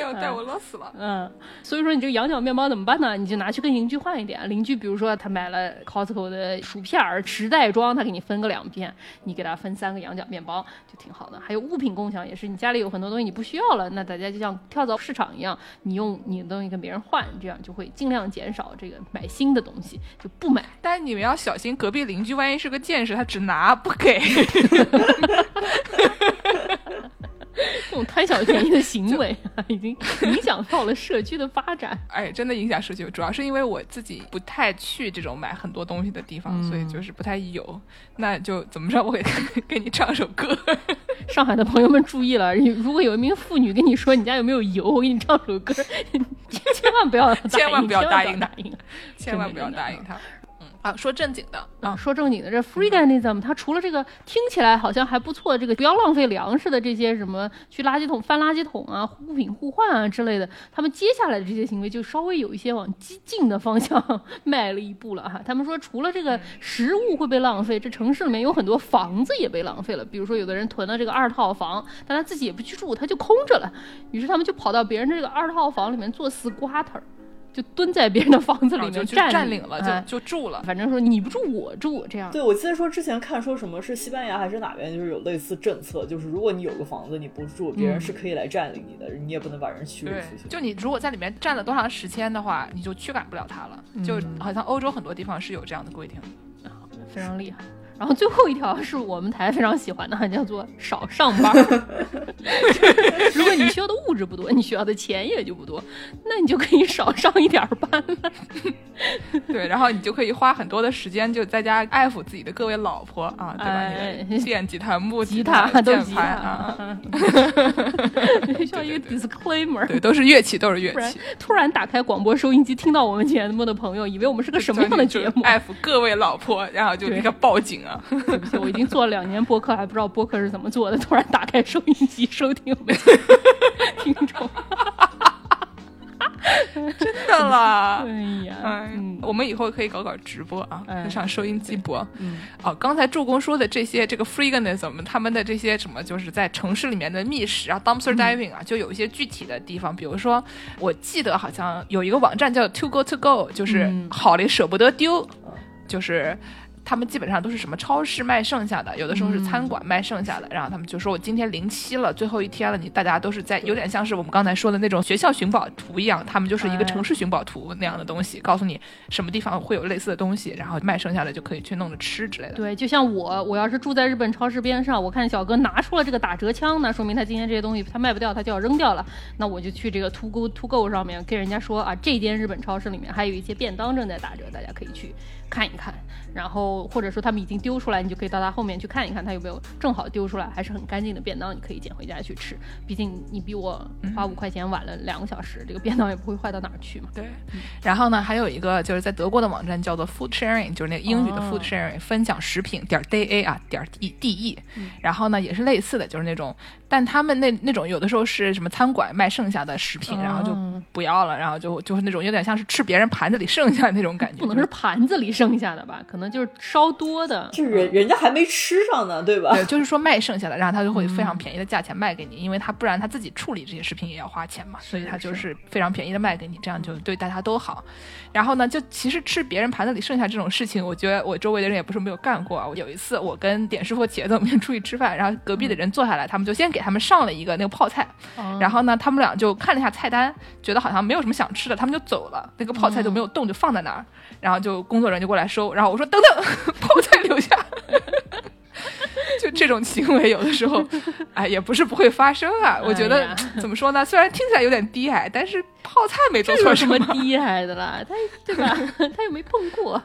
要带我乐死了。嗯，所以说你这个羊角面包怎么办呢？你就拿去跟邻居换一点。邻居比如说他买了 Costco 的薯片儿，十袋装，他给你分个两片，你给他分三个羊角面包，就挺好的。还有物品共享也是，你家里有很多东西你不需要了，那大家就像跳蚤市场一样，你用你的东西跟别人换，这样就会尽量减少这个买新的东西，就不买。但是你们要小心，隔壁邻居万一是个见识，他只拿不给。这种贪小便宜的 行为啊，已经影响到了社区的发展。哎，真的影响社区，主要是因为我自己不太去这种买很多东西的地方，所以就是不太有。那就怎么着，我给给你唱首歌。上海的朋友们注意了，如果有一名妇女跟你说你家有没有油，我给你唱首歌，千万不要，千万不要答应，答应，千万不要答应他。啊，说正经的啊，啊，说正经的，这 freeganism 它除了这个听起来好像还不错，这个不要浪费粮食的这些什么去垃圾桶翻垃圾桶啊、物品互换啊之类的，他们接下来的这些行为就稍微有一些往激进的方向 迈了一步了哈。他们说，除了这个食物会被浪费，这城市里面有很多房子也被浪费了。比如说，有的人囤了这个二套房，但他自己也不去住，他就空着了，于是他们就跑到别人这个二套房里面做 squatter。就蹲在别人的房子里面就去占占领了，哎就就住了。反正说你不住我住这样。对，我记得说之前看说什么是西班牙还是哪边，就是有类似政策，就是如果你有个房子你不住，别人是可以来占领你的，你也不能把人驱逐出去。，就你如果在里面站了多长时间的话，你就驱赶不了他了。就好像欧洲很多地方是有这样的规定。非常厉害。然后最后一条是我们台非常喜欢的，叫做少上班。如果你需要的物质不多，你需要的钱也就不多，那你就可以少上一点儿班了。对，然后你就可以花很多的时间就在家爱抚自己的各位老婆啊，对吧？哎你的电吉他、木吉他、键吉盘啊，要一个 disclaimer。对，都是乐器，都是乐器。突然打开广播收音机，听到我们节目的朋友，以为我们是个什么样的节目？爱抚各位老婆，然后就那个报警啊！对不起，我已经做了两年播客，还不知道播客是怎么做的。突然打开收音机收听我们 听众，真的啦。哎呀，哎嗯，我们以后可以搞搞直播啊，哎上收音机播。嗯，哦，刚才助攻说的这些，这个 freeganism，他们的这些什么，就是在城市里面的觅食啊，dumpster diving 啊，就有一些具体的地方，比如说，我记得好像有一个网站叫 To Go To Go，就是嗯好的舍不得丢，就是。他们基本上都是什么超市卖剩下的，有的时候是餐馆卖剩下的，然后他们就说我今天临期了，最后一天了，你大家都是在有点像是我们刚才说的那种学校寻宝图一样，他们就是一个哎城市寻宝图那样的东西，告诉你什么地方会有类似的东西，然后卖剩下的就可以去弄着吃之类的。对，就像我，我要是住在日本超市边上，我看小哥拿出了这个打折枪，那说明他今天这些东西他卖不掉，他就要扔掉了。那我就去这个 To Go To Go 上面跟人家说啊，这间日本超市里面还有一些便当正在打折，大家可以去看一看。然后或者说他们已经丢出来，你就可以到他后面去看一看，他有没有正好丢出来，还是很干净的便当，你可以捡回家去吃。毕竟你比我花五块钱晚了两个小时，这个便当也不会坏到哪儿去嘛。对，然后呢，还有一个就是在德国的网站叫做 Food Sharing，就是那个英语的哦 Food Sharing，、分享食品点 d a 啊点 d d e，、然后呢也是类似的，就是那种，但他们那那种有的时候是什么餐馆卖剩下的食品，然后就哦不要了，然后就就是那种有点像是吃别人盘子里剩下的那种感觉，不能是盘子里剩下的吧？可能就是稍多的。是人人家还没吃上呢，对吧？对，就是说卖剩下的，然后他就会非常便宜的价钱卖给你，因为他不然他自己处理这些食品也要花钱嘛，所以他就是非常便宜的卖给你，这样就对大家都好。然后呢，就其实吃别人盘子里剩下这种事情，我觉得我周围的人也不是没有干过啊。我有一次我跟点师傅、茄子我们出去吃饭，然后隔壁的人坐下来，他们就先给他们上了一个那个泡菜，哦然后呢，他们俩就看了一下菜单，觉得好像没有什么想吃的，他们就走了，那个泡菜就没有动，就放在那儿，然后就工作人员就过来收，然后我说等等，泡菜留下。就这种行为，有的时候，哎，也不是不会发生啊。我觉得、哎怎么说呢？虽然听起来有点低矮，但是泡菜没做错什这有什么低矮的啦？他对吧？他又没碰过。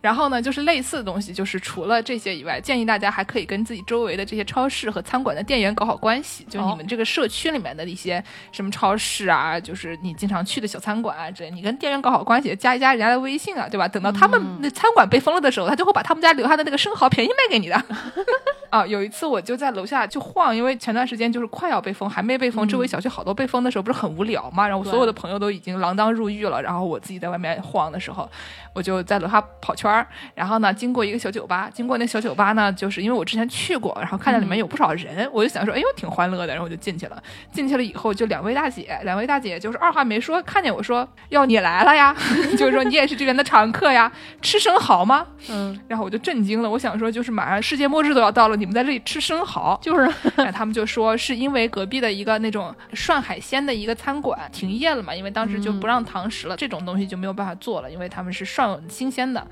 然后呢，就是类似的东西，就是除了这些以外，建议大家还可以跟自己周围的这些超市和餐馆的店员搞好关系。就你们这个社区里面的一些什么超市啊，就是你经常去的小餐馆啊之类，你跟店员搞好关系，加一加人家的微信啊，对吧？等到他们那餐馆被封了的时候，他就会把他们家留下的那个生蚝便宜卖给你的。啊，有一次我就在楼下就晃，因为前段时间就是快要被封，还没被封，周围小区好多被封的时候，不是很无聊嘛？然后我所有的朋友都已经锒铛入狱了，然后我自己在外面晃的时候，我就在楼下跑圈儿，然后呢，经过一个小酒吧，经过那小酒吧呢，就是因为我之前去过，然后看见里面有不少人，我就想说，哎呦，挺欢乐的，然后我就进去了。进去了以后，就两位大姐，两位大姐就是二话没说，看见我说，哟，你来了呀，就是说你也是这边的常客呀，吃生蚝吗？嗯，然后我就震惊了，我想说，就是马上世界末日都要到了，你们在这里吃生蚝，就是他们就说是因为隔壁的一个那种涮海鲜的一个餐馆停业了嘛，因为当时就不让堂食了，这种东西就没有办法做了，因为他们是涮新鲜的。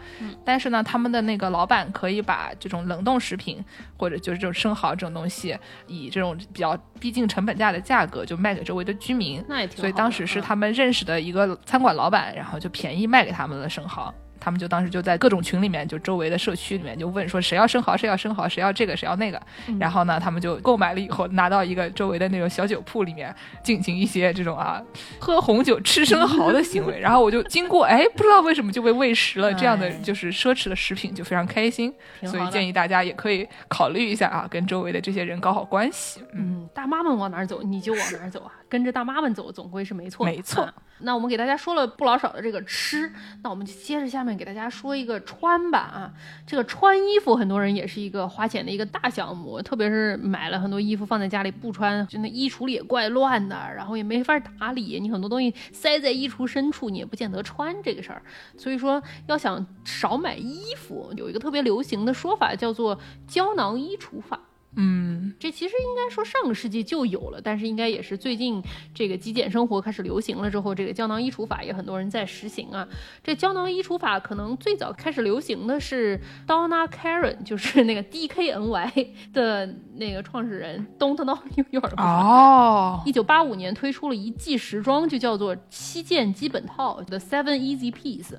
但是呢，他们的那个老板可以把这种冷冻食品或者就是这种生蚝这种东西，以这种比较逼近成本价的价格就卖给周围的居民。那也挺好。所以当时是嗯他们认识的一个餐馆老板，然后就便宜卖给他们的生蚝。他们就当时就在各种群里面，就周围的社区里面就问说谁要生蚝，谁要生蚝，谁要这个，谁要那个。然后呢，他们就购买了以后，拿到一个周围的那种小酒铺里面进行一些这种啊喝红酒吃生蚝的行为。然后我就经过，哎，不知道为什么就被喂食了这样的就是奢侈的食品，就非常开心。所以建议大家也可以考虑一下啊，跟周围的这些人搞好关系。嗯，大妈们往哪走，你就往哪走啊，跟着大妈们走，总归是没错。没错。那我们给大家说了不老少的这个吃，那我们就接着下面给大家说一个穿吧啊，这个穿衣服很多人也是一个花钱的一个大项目，特别是买了很多衣服放在家里不穿，就那衣橱里也怪乱的，然后也没法打理，你很多东西塞在衣橱深处，你也不见得穿这个事儿。所以说要想少买衣服，有一个特别流行的说法叫做胶囊衣橱法。嗯，这其实应该说上个世纪就有了，但是应该也是最近这个极简生活开始流行了之后，这个胶囊衣橱法也很多人在实行啊。这胶囊衣橱法可能最早开始流行的是 Donna Karen，就是那个 DKNY 的那个创始人 Don't Know New York 哦。一九八五年推出了一季时装，就叫做七件基本套 The Seven Easy Piece。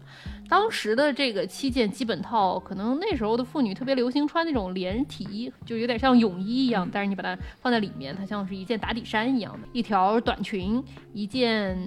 当时的这个七件基本套，可能那时候的妇女特别流行穿那种连体，就有点像泳衣一样，但是你把它放在里面，它像是一件打底衫一样的，一条短裙，一件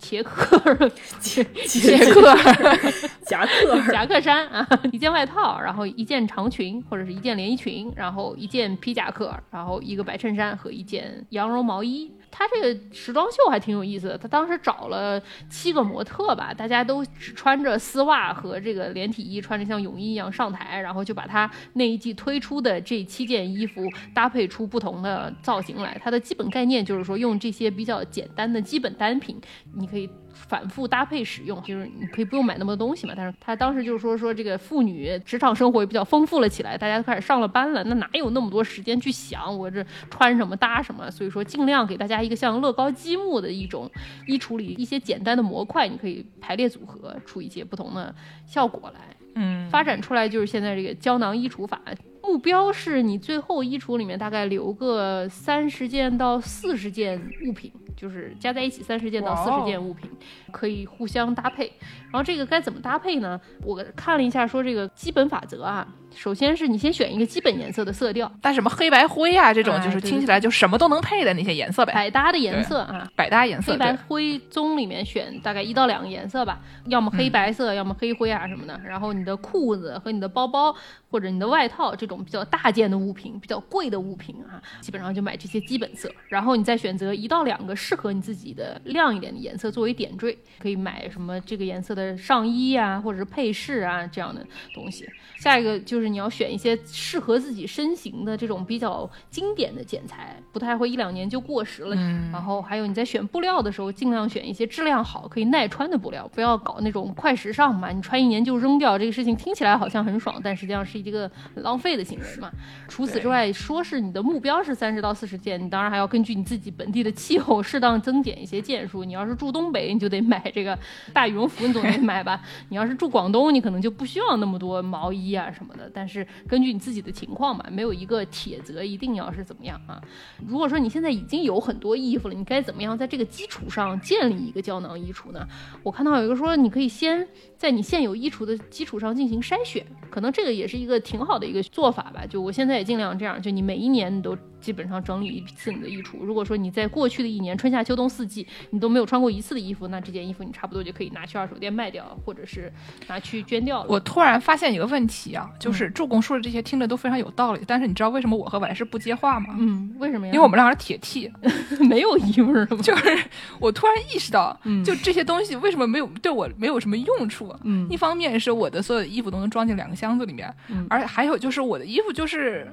茄克 茄茄克 夹克夹克衫啊，一件外套，然后一件长裙或者是一件连衣裙，然后一件皮夹克，然后一个白衬衫和一件羊绒毛衣。他这个时装秀还挺有意思的，他当时找了七个模特吧，大家都只穿着丝袜和这个连体衣，穿着像泳衣一样上台，然后就把他那一季推出的这七件衣服搭配出不同的造型来。它的基本概念就是说，用这些比较简单的基本单品，你可以。反复搭配使用，就是你可以不用买那么多东西嘛。但是他当时就是说说这个妇女职场生活也比较丰富了起来，大家都开始上了班了，那哪有那么多时间去想我这穿什么搭什么？所以说尽量给大家一个像乐高积木的一种衣橱里一些简单的模块，你可以排列组合出一些不同的效果来。嗯，发展出来就是现在这个胶囊衣橱法，目标是你最后衣橱里面大概留个三十件到四十件物品。就是加在一起三十件到四十件物品，可以互相搭配。然后这个该怎么搭配呢？我看了一下，说这个基本法则啊。首先是你先选一个基本颜色的色调，但什么黑白灰啊这种，就是听起来就什么都能配的那些颜色呗。百搭的颜色啊，百搭颜色。黑白灰棕里面选大概一到两个颜色吧，要么黑白色，要么黑灰啊什么的。然后你的裤子和你的包包或者你的外套这种比较大件的物品、比较贵的物品啊，基本上就买这些基本色。然后你再选择一到两个适合你自己的亮一点的颜色作为点缀，可以买什么这个颜色的上衣啊，或者是配饰啊这样的东西。下一个就是你要选一些适合自己身形的这种比较经典的剪裁，不太会一两年就过时了。嗯，然后还有你在选布料的时候，尽量选一些质量好、可以耐穿的布料，不要搞那种快时尚嘛。你穿一年就扔掉，这个事情听起来好像很爽，但实际上是一个浪费的行为嘛。除此之外，说是你的目标是三十到四十件，你当然还要根据你自己本地的气候适当增减一些件数。你要是住东北，你就得买这个大羽绒服，你总得买吧。你要是住广东，你可能就不需要那么多毛衣。啊什么的，但是根据你自己的情况吧，没有一个铁则一定要是怎么样啊。如果说你现在已经有很多衣服了，你该怎么样在这个基础上建立一个胶囊衣橱呢？我看到有一个说，你可以先在你现有衣橱的基础上进行筛选，可能这个也是一个挺好的一个做法吧。就我现在也尽量这样，就你每一年你都。基本上整理一次你的衣橱。如果说你在过去的一年春夏秋冬四季你都没有穿过一次的衣服，那这件衣服你差不多就可以拿去二手店卖掉，或者是拿去捐掉了。我突然发现一个问题啊，就是助攻说的这些听着都非常有道理，但是你知道为什么我和完事不接话吗？嗯，为什么呀？因为我们俩是铁 T，没有异味儿吗？就是我突然意识到，就这些东西为什么没有对我没有什么用处？嗯，一方面是我的所有的衣服都能装进两个箱子里面，而还有就是我的衣服就是。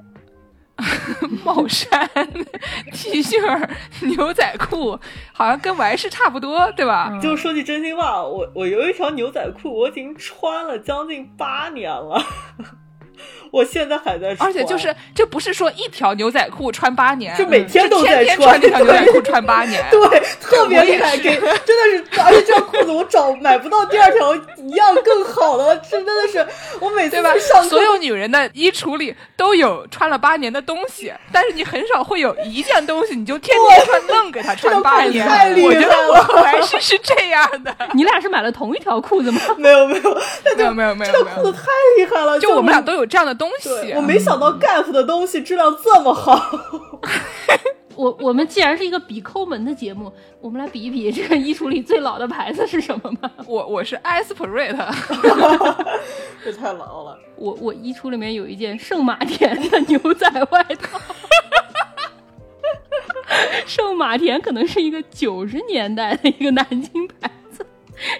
帽衫、T 恤、牛仔裤，好像跟完事差不多，对吧？就说句真心话，我我有一条牛仔裤，我已经穿了将近八年了。我现在还在穿，而且就是这不是说一条牛仔裤穿八年，就每天都在穿这条牛仔裤穿八年，对，特别厉害，给真的是，而且这条裤子我找买不到第二条一样更好的，真的是我每次上所有女人的衣橱里都有穿了八年的东西，但是你很少会有一件东西你就天天穿，愣给他穿八年，我觉得我还是是这样的。你俩是买了同一条裤子吗？没有没有，没有没有没有，这个裤子太厉害了，就我们俩都有这样的东西。我没想到 Gap 的东西质量这么好。我我们既然是一个比抠门的节目，我们来比一比这个衣橱里最老的牌子是什么吧。我我是 Aspirate，这太老了。我我衣橱里面有一件圣马田的牛仔外套。圣马田可能是一个九十年代的一个南京牌。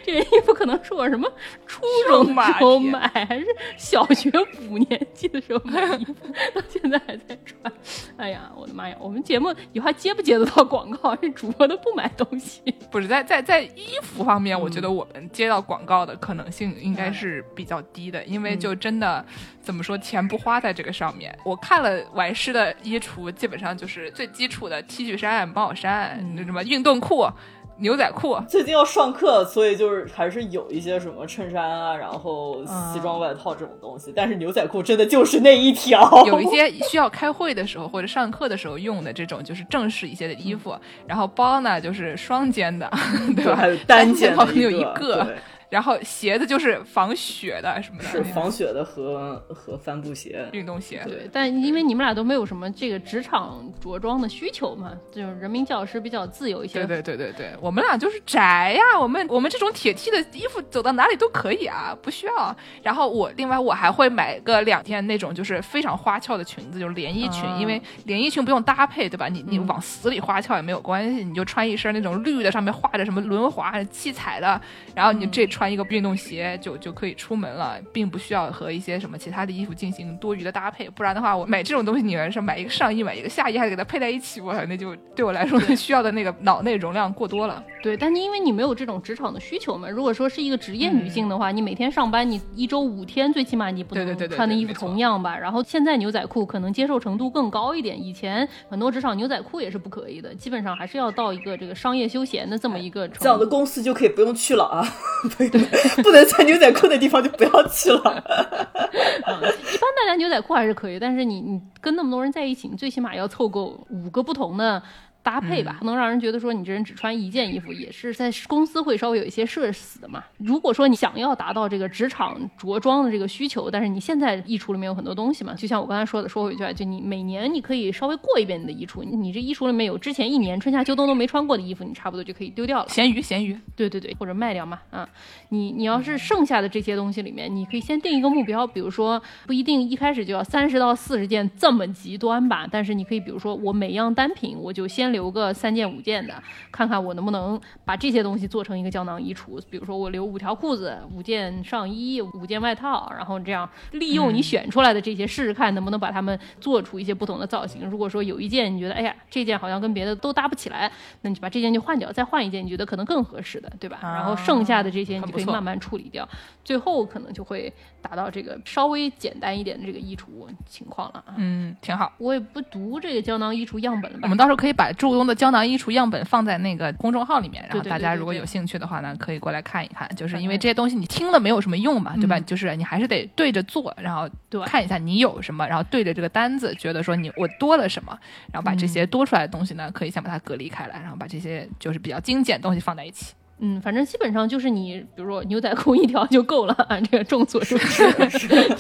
这件衣服可能是我什么初中时候买，还是小学五年级的时候买衣服，到现在还在穿。哎呀，我的妈呀！我们节目以后还接不接得到广告？这主播都不买东西。不是在在在衣服方面，我觉得我们接到广告的可能性应该是比较低的，因为就真的怎么说，钱不花在这个上面。我看了完师的衣橱，基本上就是最基础的 T 恤衫、帽衫，那什么运动裤。牛仔裤，最近要上课，所以就是还是有一些什么衬衫啊，然后西装外套这种东西。但是牛仔裤真的就是那一条。有一些需要开会的时候或者上课的时候用的这种，就是正式一些的衣服。然后包呢，就是双肩的，对吧？单肩的有一个。然后鞋子就是防雪的什么的，是防雪的和和帆布鞋、运动鞋。对，但因为你们俩都没有什么这个职场着装的需求嘛，就是人民教师比较自由一些。对对对对对，我们俩就是宅呀，我们我们这种铁 T 的衣服走到哪里都可以啊，不需要。然后我另外我还会买个两件那种就是非常花俏的裙子，就是连衣裙，因为连衣裙不用搭配，对吧？你你往死里花俏也没有关系，你就穿一身那种绿的，上面画着什么轮滑、七彩的，然后你这。穿一个运动鞋就就可以出门了，并不需要和一些什么其他的衣服进行多余的搭配。不然的话，我买这种东西，你们是买一个上衣，买一个下衣，还得给它配在一起，我那就对我来说 需要的那个脑内容量过多了。对，但因为你没有这种职场的需求嘛。如果说是一个职业女性的话，你每天上班，你一周五天，最起码你不能穿的衣服同样吧。然后现在牛仔裤可能接受程度更高一点，以前很多职场牛仔裤也是不可以的，基本上还是要到一个这个商业休闲的这么一个。这样的公司就可以不用去了啊。对 不能穿牛仔裤的地方就不要去了。一般大家牛仔裤还是可以，但是你你跟那么多人在一起，你最起码要凑够五个不同的。搭配吧，不能让人觉得说你这人只穿一件衣服，也是在公司会稍微有一些社死的嘛。如果说你想要达到这个职场着装的这个需求，但是你现在衣橱里面有很多东西嘛，就像我刚才说的，说回去就你每年你可以稍微过一遍你的衣橱，你这衣橱里面有之前一年春夏秋冬都没穿过的衣服，你差不多就可以丢掉了。咸鱼，咸鱼，对对对，或者卖掉嘛。啊，你你要是剩下的这些东西里面，你可以先定一个目标，比如说不一定一开始就要三十到四十件这么极端吧，但是你可以比如说我每样单品我就先留个三件。五件的，看看我能不能把这些东西做成一个胶囊衣橱。比如说，我留五条裤子、五件上衣、五件外套，然后这样利用你选出来的这些，试试看能不能把它们做出一些不同的造型。如果说有一件你觉得，哎呀，这件好像跟别的都搭不起来，那你就把这件就换掉，再换一件你觉得可能更合适的，对吧？然后剩下的这些你就可以慢慢处理掉，最后可能就会达到这个稍微简单一点的这个衣橱情况了。嗯，挺好。我也不读这个胶囊衣橱样本了，我们到时候可以把注用的胶囊衣橱。样本放在那个公众号里面，然后大家如果有兴趣的话呢，可以过来看一看。就是因为这些东西你听了没有什么用嘛，对吧？就是你还是得对着做，然后看一下你有什么，然后对着这个单子，觉得说你我多了什么，然后把这些多出来的东西呢，可以先把它隔离开来，然后把这些就是比较精简的东西放在一起。嗯，反正基本上就是你，比如说牛仔裤一条就够了，啊，这个众所周知，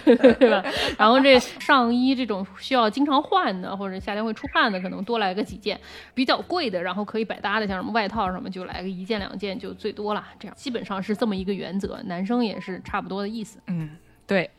对 对吧？然后这上衣这种需要经常换的，或者夏天会出汗的，可能多来个几件。比较贵的，然后可以百搭的，像什么外套什么，就来个一件两件就最多了。这样基本上是这么一个原则，男生也是差不多的意思。嗯，对。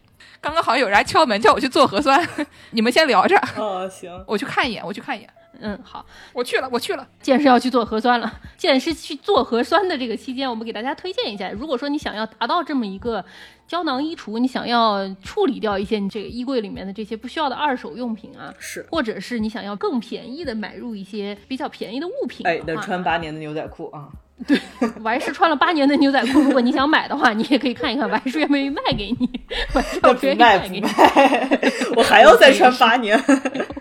刚刚好像有人来敲门，叫我去做核酸，你们先聊着。哦，行，我去看一眼，我去看一眼。嗯，好，我去了，我去了。既然是要去做核酸了，既然是去做核酸的这个期间，我们给大家推荐一下。如果说你想要达到这么一个胶囊衣橱，你想要处理掉一些你这个衣柜里面的这些不需要的二手用品啊，是，或者是你想要更便宜的买入一些比较便宜的物品，哎，能穿八年的牛仔裤啊。对，我还是穿了八年的牛仔裤。如果你想买的话，你也可以看一看，我还是愿不愿意卖给你。我还是那愿意不卖不给你。卖，我还要再穿八年。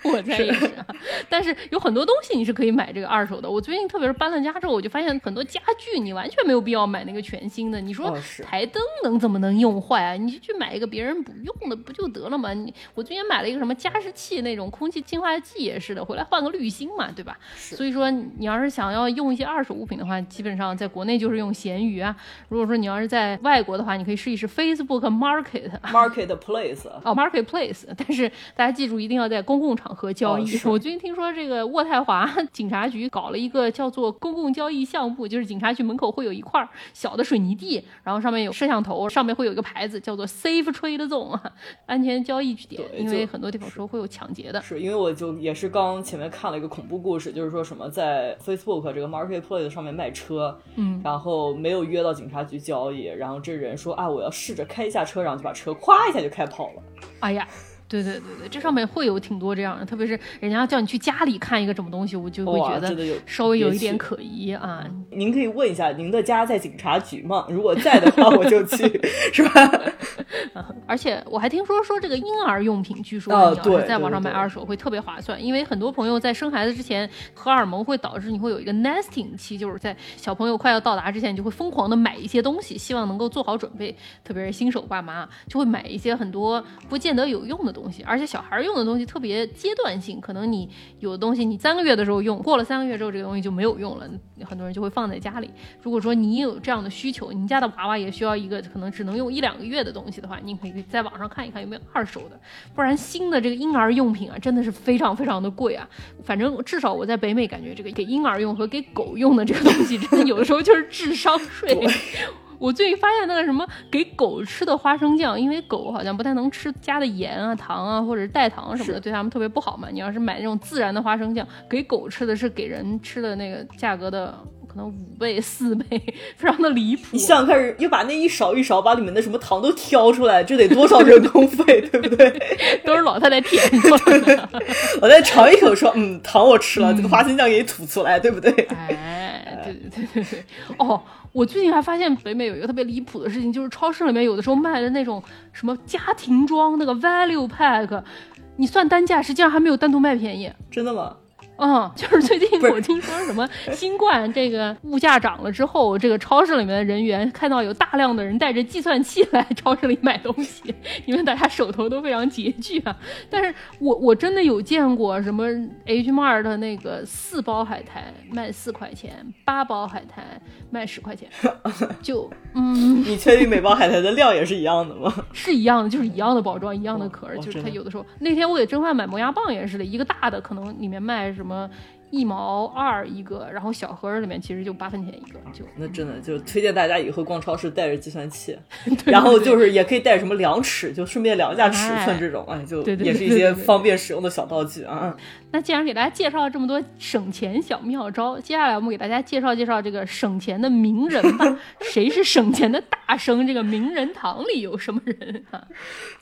我猜也是啊，但是有很多东西你是可以买这个二手的。我最近特别是搬了家之后，我就发现很多家具你完全没有必要买那个全新的。你说台灯能怎么能用坏啊？你就去买一个别人不用的不就得了吗？你我最近买了一个什么加湿器那种空气净化器也是的，回来换个滤芯嘛，对吧？所以说你要是想要用一些二手物品的话，基本上在国内就是用闲鱼啊。如果说你要是在外国的话，你可以试一试 Facebook Market。Marketplace，哦，marketplace，但是大家记住，一定要在公共场合交易。哦我最近听说这个渥太华警察局搞了一个叫做公共交易项目，就是警察局门口会有一块小的水泥地，然后上面有摄像头，上面会有一个牌子叫做 Safe Trade Zone 啊，安全交易据点，因为很多地方说会有抢劫的。是因为我就也是刚前面看了一个恐怖故事，就是说什么在 Facebook 这个 Marketplace 上面卖车，嗯，然后没有约到警察局交易，然后这人说啊我要试着开一下车，然后就把车咵一下就开跑了。哎呀。对对对对，这上面会有挺多这样的，特别是人家叫你去家里看一个什么东西，我就会觉得稍微有一点可疑啊。您可以问一下您的家在警察局吗？如果在的话，我就去，是吧？而且我还听说说这个婴儿用品，据说啊你要是对在网上买二手会特别划算，因为很多朋友在生孩子之前，荷尔蒙会导致你会有一个 nesting 期，就是在小朋友快要到达之前，你就会疯狂的买一些东西，希望能够做好准备。特别是新手爸妈就会买一些很多不见得有用的东西，而且小孩用的东西特别阶段性，可能你有的东西你三个月的时候用，过了三个月之后这个东西就没有用了，很多人就会放在家里。如果说你有这样的需求，你家的娃娃也需要一个可能只能用一两个月的东西的话，你可以在网上看一看有没有二手的，不然新的这个婴儿用品啊，真的是非常非常的贵啊。反正至少我在北美感觉这个给婴儿用和给狗用的这个东西，真的有的时候就是智商税。我最近发现那个什么给狗吃的花生酱，因为狗好像不太能吃加的盐啊、糖啊或者是代糖什么的，对它们特别不好嘛。你要是买那种自然的花生酱，给狗吃的是给人吃的那个价格的可能五倍、四倍，非常的离谱你。想想看，又把那一勺一勺把里面的什么糖都挑出来，这得多少人工费，对不对？都是老太太舔出来的。我再尝一口说，嗯，糖我吃了，这个花生酱给你吐出来，对不对？哎，对对对对对，哦，我最近还发现北美有一个特别离谱的事情，就是超市里面有的时候卖的那种什么家庭装那个 value pack，你算单价，实际上还没有单独卖便宜。真的吗？嗯，就是最近我听说什么新冠这个物价涨了之后，这个超市里面的人员看到有大量的人带着计算器来超市里买东西，因为大家手头都非常拮据啊。但是我我真的有见过什么 H Mart 的那个四包海苔卖四块钱，八包海苔卖十块钱，就 嗯你确定每包海苔的量也是一样的吗？是一样的，就是一样的包装，一样的壳儿，就是它有的时候那天我给蒸饭买磨牙棒也是的，一个大的可能里面卖什么一毛二一个，然后小盒儿里面其实就八分钱一个，就那真的就推荐大家以后逛超市带着计算器，然后就是也可以带什么量尺，就顺便量一下尺寸这种，哎，就也是一些方便使用的小道具啊。那既然给大家介绍了这么多省钱小妙招，接下来我们给大家介绍介绍这个省钱的名人吧。谁是省钱的大生？这个名人堂里有什么人啊？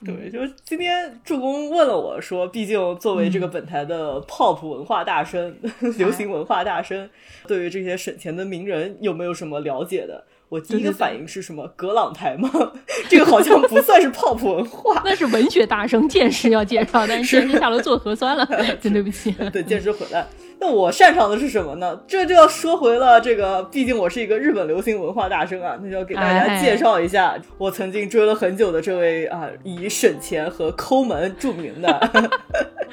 对，就是今天助攻问了我说，毕竟作为这个本台的 pop 文化大生、流行文化大生，对于这些省钱的名人有没有什么了解的？我第一个反应是什么？葛朗台吗？这个好像不算是 pop 文化。那是文学大生，见识要介绍，但是下楼做核酸了，真对不起。对，见识回来。那我擅长的是什么呢？这就要说回了这个，毕竟我是一个日本流行文化大生啊，那就要给大家哎介绍一下我曾经追了很久的这位啊，以省钱和抠门著名的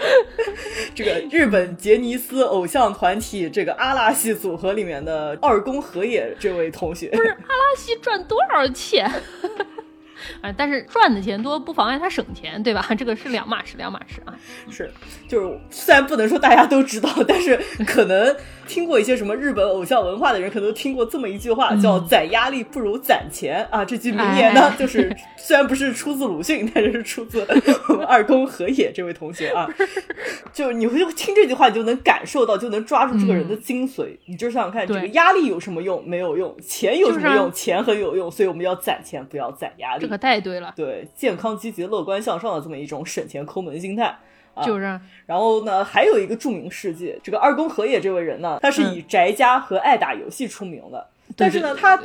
这个日本杰尼斯偶像团体这个阿拉系组合里面的二宫和也这位同学。不是阿拉西赚多少钱？啊，但是赚的钱多不妨碍他省钱，对吧？这个是两码事，两码事啊。是，就是虽然不能说大家都知道，但是可能听过一些什么日本偶像文化的人，可能都听过这么一句话，叫“攒压力不如攒钱”啊。这句名言呢，哎就是虽然不是出自鲁迅，但是是出自我 们二宫和也这位同学啊。就是你会听这句话，你就能感受到，就能抓住这个人的精髓。你就想想看，这个压力有什么用？没有用。钱有什就是啊么用？钱很有用。所以我们要攒钱，不要攒压力这。可太对了，对，健康、积极、乐观向上的这么一种省钱抠门心态。啊就是啊然后呢，还有一个著名事迹，这个二宫和也这位人呢，他是嗯以宅家和爱打游戏出名的。但是呢，他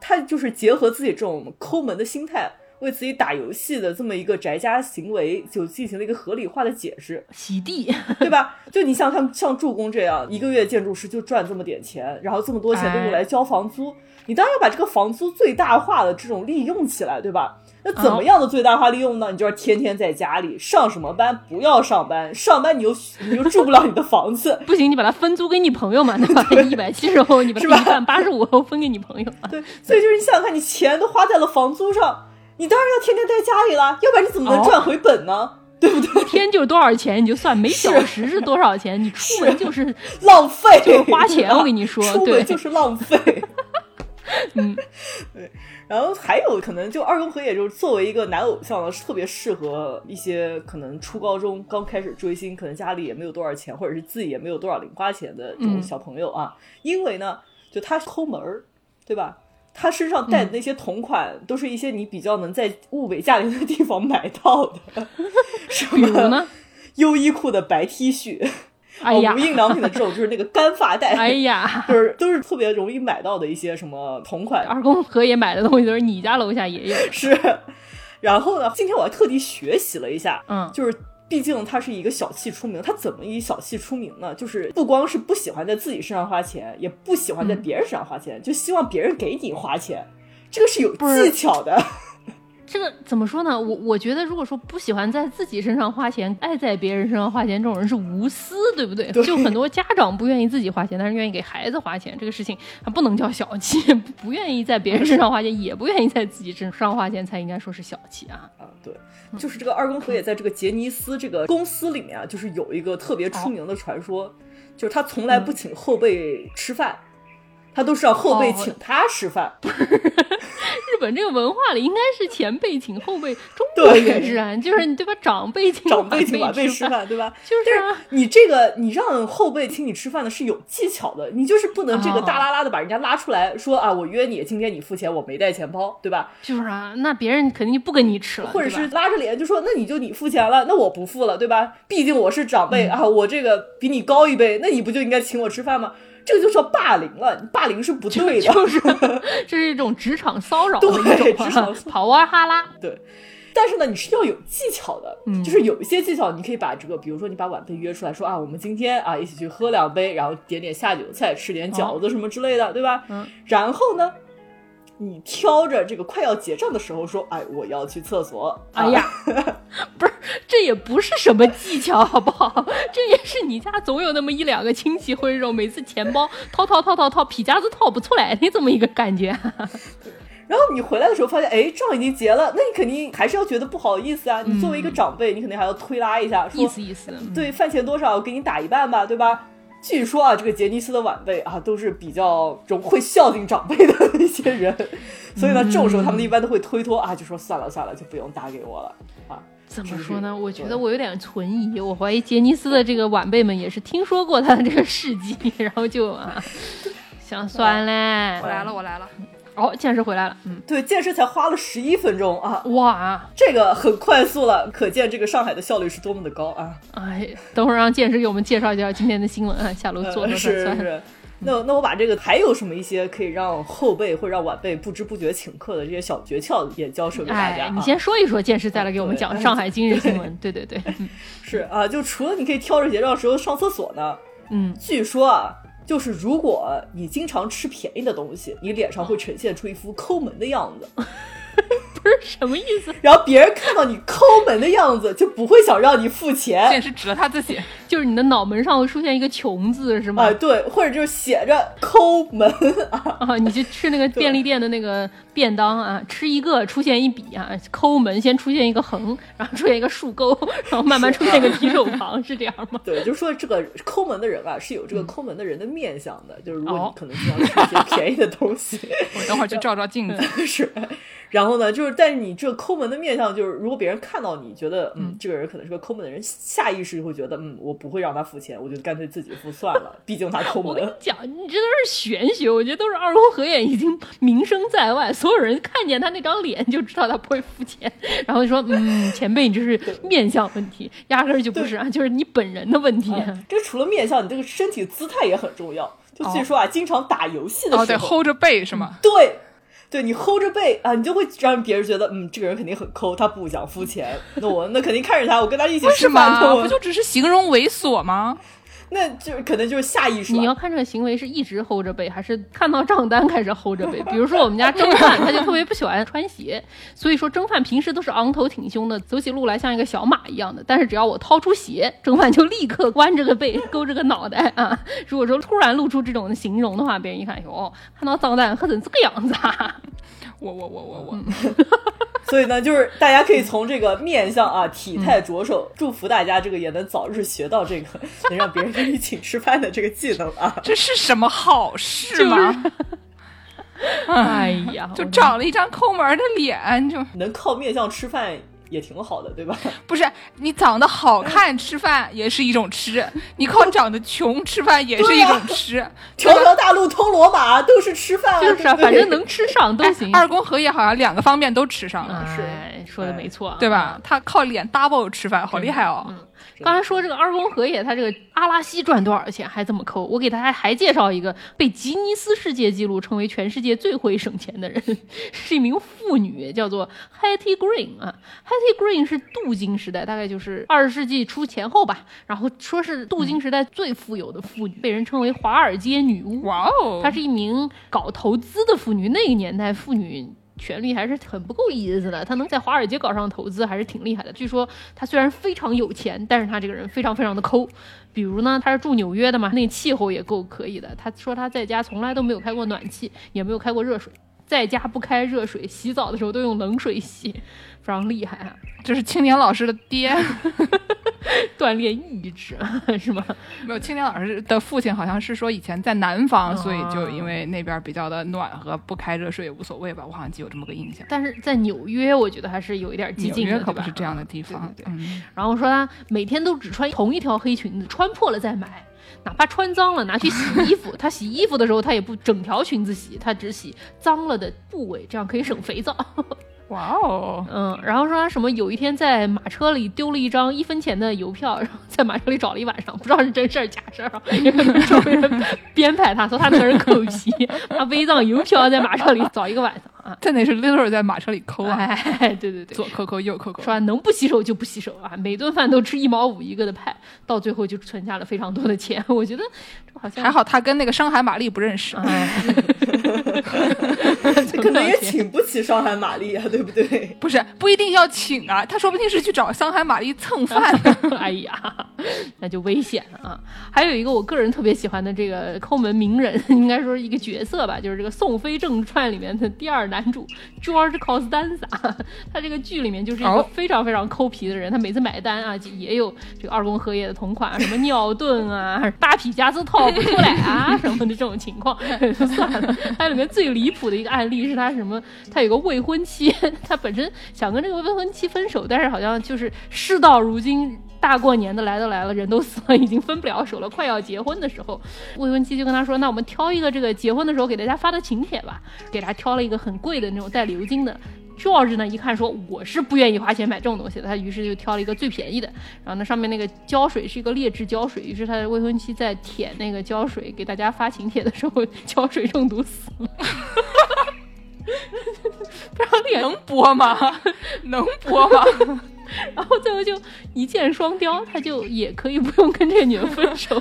他就是结合自己这种抠门的心态，为自己打游戏的这么一个宅家行为，就进行了一个合理化的解释，洗地，对吧？就你像他们，像助攻这样，一个月建筑师就赚这么点钱，然后这么多钱都用来交房租，你当然要把这个房租最大化的这种利用起来，对吧？那怎么样的最大化利用呢？你就要天天在家里上什么班？不要上班，上班你又你又住不了你的房子，不行，你把它分租给你朋友嘛，对吧？一百七十欧，你把是吧它一半八十五欧分给你朋友嘛。对，所以就是你想想看，你钱都花在了房租上，你当然要天天在家里了，要不然你怎么能赚回本呢？对不对？一天就是多少钱，你就算每小时是多少钱，你出门就是浪费，就是花钱我跟你说出门就是浪费。嗯，对。然后还有可能，就二宫和也就是作为一个男偶像呢，是特别适合一些可能初高中刚开始追星，可能家里也没有多少钱，或者是自己也没有多少零花钱的这种嗯小朋友啊。因为呢，就他抠门儿，对吧？他身上带的那些同款，都是一些你比较能在物美价廉的地方买到的，什么呢？优衣库的白 T 恤，哎呀哦，无印良品的这种就是那个干发带，哎呀，就是都是特别容易买到的一些什么同款二宫和也买的东西都是你家楼下也有。是。然后呢，今天我还特地学习了一下，嗯就是毕竟他是一个小气出名，他怎么以小气出名呢？就是不光是不喜欢在自己身上花钱，也不喜欢在别人身上花钱，就希望别人给你花钱，这个是有技巧的。这个怎么说呢？我我觉得，如果说不喜欢在自己身上花钱，爱在别人身上花钱，这种人是无私，对不对？对就很多家长不愿意自己花钱，但是愿意给孩子花钱，这个事情还 不能叫小气。不愿意在别人身上花钱，也不愿意在自己身上花钱，才应该说是小气啊。啊，对，就是这个二宫和也在这个杰尼斯这个公司里面啊，就是有一个特别出名的传说，就是他从来不请后辈吃饭，他都是让后辈哦请他吃饭。日本这个文化里，应该是前辈请后辈，中国对也是啊，就是你对吧？长辈请长辈请晚辈吃吃饭，对吧？就是啊，你这个你让后辈请你吃饭的是有技巧的，你就是不能这个哦大拉拉的把人家拉出来说啊，我约你，今天你付钱，我没带钱包，对吧？就是啊，那别人肯定就不跟你吃了，或者是拉着脸就说，那你就你付钱了，那我不付了，对吧？毕竟我是长辈、嗯啊，我这个比你高一辈，那你不就应该请我吃饭吗？这个就叫霸凌了，霸凌是不对的。就是 这是一种职场骚扰的一对种 职场啊，跑哇哈拉，对，但是呢，你是要有技巧的，嗯。就是有一些技巧，你可以把这个，比如说你把晚辈约出来说啊，我们今天啊一起去喝两杯，然后点点下酒菜，吃点饺子什么之类的，对吧？嗯，然后呢，你挑着这个快要结账的时候说，哎，我要去厕所。啊哎呀，不是，这也不是什么技巧，好不好？这也是你家总有那么一两个亲戚会这种每次钱包掏掏掏掏掏，皮夹子掏不出来 的这么一个感觉。然后你回来的时候发现，哎，账已经结了，那你肯定还是要觉得不好意思啊。你作为一个长辈，你肯定还要推拉一下，说意思意思，嗯对，饭钱多少我给你打一半吧，对吧？据说啊，这个杰尼斯的晚辈啊，都是比较种会孝敬长辈的 一些人，所以呢，这种时候他们一般都会推脱啊，就说算了算了，就不用打给我了啊。怎么说呢？我觉得我有点存疑，我怀疑杰尼斯的这个晚辈们也是听说过他的这个事迹，然后就啊，想算嘞我。来了，我来了。哦，剑师回来了，嗯，对，健身才花了十一分钟啊，哇，这个很快速了，可见这个上海的效率是多么的高啊！哎，等会儿让剑师给我们介绍一下今天的新闻啊，下楼坐。是是。那那我把这个还有什么一些可以让后辈或者让晚辈不知不觉请客的这些小诀窍也教授给大家、啊。哎，你先说一说，剑师再来给我们讲上海今日新闻。对对对，嗯是啊，就除了你可以挑着结账的时候上厕所呢，嗯，据说啊，就是如果你经常吃便宜的东西，你脸上会呈现出一副抠门的样子，不是什么意思？然后别人看到你抠门的样子，就不会想让你付钱剑。师指了他自己，就是你的脑门上会出现一个穷字是吗？啊，对，或者就是写着抠门啊，啊，你去吃那个便利店的那个便当啊，吃一个出现一笔啊，抠门先出现一个横，然后出现一个竖钩，然后慢慢出现一个提手旁，是这样吗？对，就是说这个抠门的人啊，是有这个抠门的人的面相的，就是如果哦你可能经常吃一些便宜的东西，我等会儿去照照镜子。是，然后呢，就是但是你这个抠门的面相，就是如果别人看到你觉得嗯，这个人可能是个抠门的人，下意识就会觉得嗯，我不会让他付钱，我就干脆自己付算了，毕竟他抠门。我跟你讲，你这都是玄学，我觉得都是二宫和也已经名声在外，所有人看见他那张脸就知道他不会付钱，然后就说嗯，前辈你这是面相问题，压根儿就不是啊，就是你本人的问题。啊这除了面相，你这个身体姿态也很重要。就据说啊，经常打游戏的哦，对时候，，hold 着背是吗？对，对你 hold 着背啊，你就会让别人觉得，嗯，这个人肯定很抠，他不想付钱。那我那肯定看着他，我跟他一起吃饭，我不就只是形容猥琐吗？那就可能就是下意识。你要看这个行为是一直齁着背，还是看到账单开始齁着背？比如说我们家蒸饭，他就特别不喜欢穿鞋，所以说蒸饭平时都是昂头挺胸的，走起路来像一个小马一样的。但是只要我掏出鞋，蒸饭就立刻弯着个背，勾着个脑袋啊。如果说突然露出这种形容的话，别人一看，哟，看到账单喝成这个样子啊！我我我我我，所以呢，就是大家可以从这个面相啊、体态着手，祝福大家这个也能早日学到这个能让别人跟你请吃饭的这个技能啊。这是什么好事吗？哎呀，就长了一张抠门儿的脸，就。能靠面相吃饭也挺好的，对吧？不是你长得好看吃饭也是一种吃，你靠长得穷吃饭也是一种吃。条条大路通罗马，都是吃饭啊，就是反正能吃上都行。二宫和也好像两个方面都吃上了，是哎，说的没错，对吧？他靠脸 double 吃饭，好厉害哦！刚才说这个二宫和也，他这个阿拉西赚多少钱还这么抠？我给大家还介绍一个被吉尼斯世界纪录称为全世界最会省钱的人，是一名妇女，叫做 Hattie Green 啊。Hattie Green 是镀金时代，大概就是二十世纪初前后吧。然后说是镀金时代最富有的妇女，被人称为华尔街女巫。哇哦，她是一名搞投资的妇女，那个年代妇女。权力还是很不够意思的，他能在华尔街搞上投资还是挺厉害的。据说他虽然非常有钱，但是他这个人非常非常的抠。比如呢，他是住纽约的嘛，那气候也够可以的。他说他在家从来都没有开过暖气，也没有开过热水，在家不开热水，洗澡的时候都用冷水洗，非常厉害啊！这是青年老师的爹，锻炼意志 是吗？没有青年老师的父亲好像是说以前在南方，哦所以就因为那边比较的暖和，不开热水也无所谓吧。我好像记有这么个印象。但是在纽约，我觉得还是有一点激纽进的，对吧约可不是这样的地方，对对对嗯，然后说他每天都只穿同一条黑裙子，穿破了再买，哪怕穿脏了拿去洗衣服，他洗衣服的时候他也不整条裙子洗，他只洗脏了的部位，这样可以省肥皂。哇哦，嗯，然后说他什么有一天在马车里丢了一张一分钱的邮票，然后在马车里找了一晚上，不知道是真事儿假事儿啊，也可能周围人编排他，说他那个人抠皮，他背张邮票在马车里找一个晚上啊。真的是 literally 在马车里抠啊，哎，对对对，左抠抠右抠抠。说能不洗手就不洗手啊，每顿饭都吃一毛五一个的派，到最后就存下了非常多的钱。我觉得这好像还，好他跟那个上海玛丽不认识，哎，可能也请不起上海玛丽啊，对不对？不是不一定要请啊，他说不定是去找上海玛丽蹭饭的。哎呀，那就危险了啊！还有一个我个人特别喜欢的这个抠门名人，应该说是一个角色吧，就是这个《宋飞正传》里面的第二男主 George Costanza。他这个剧里面就是一个哦非常非常抠皮的人，他每次买单啊，也有这个二宫和也的同款，什么尿遁啊、大皮夹子套不出来啊什么的这种情况，算了。还有里面最离谱的一个案例是他什么，他有个未婚妻，他本身想跟这个未婚妻分手，但是好像就是事到如今。大过年的来都来了，人都死了，已经分不了手了，快要结婚的时候，未婚妻就跟他说：“那我们挑一个这个结婚的时候给大家发的请帖吧。”给他挑了一个很贵的那种带鎏金的。George 呢一看说我是不愿意花钱买这种东西的，他于是就挑了一个最便宜的。然后那上面那个胶水是一个劣质胶水，于是他的未婚妻在舔那个胶水给大家发请帖的时候，胶水中毒死了。能播吗？能播吗？然后最后就一箭双雕，他就也可以不用跟这个女人分手。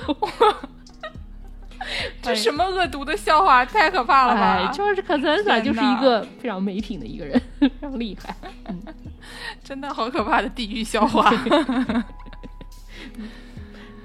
这什么恶毒的笑话，太可怕了哎吧！，George Costanza 就是一个非常没品的一个人，非常厉害。真的好可怕的地狱笑话。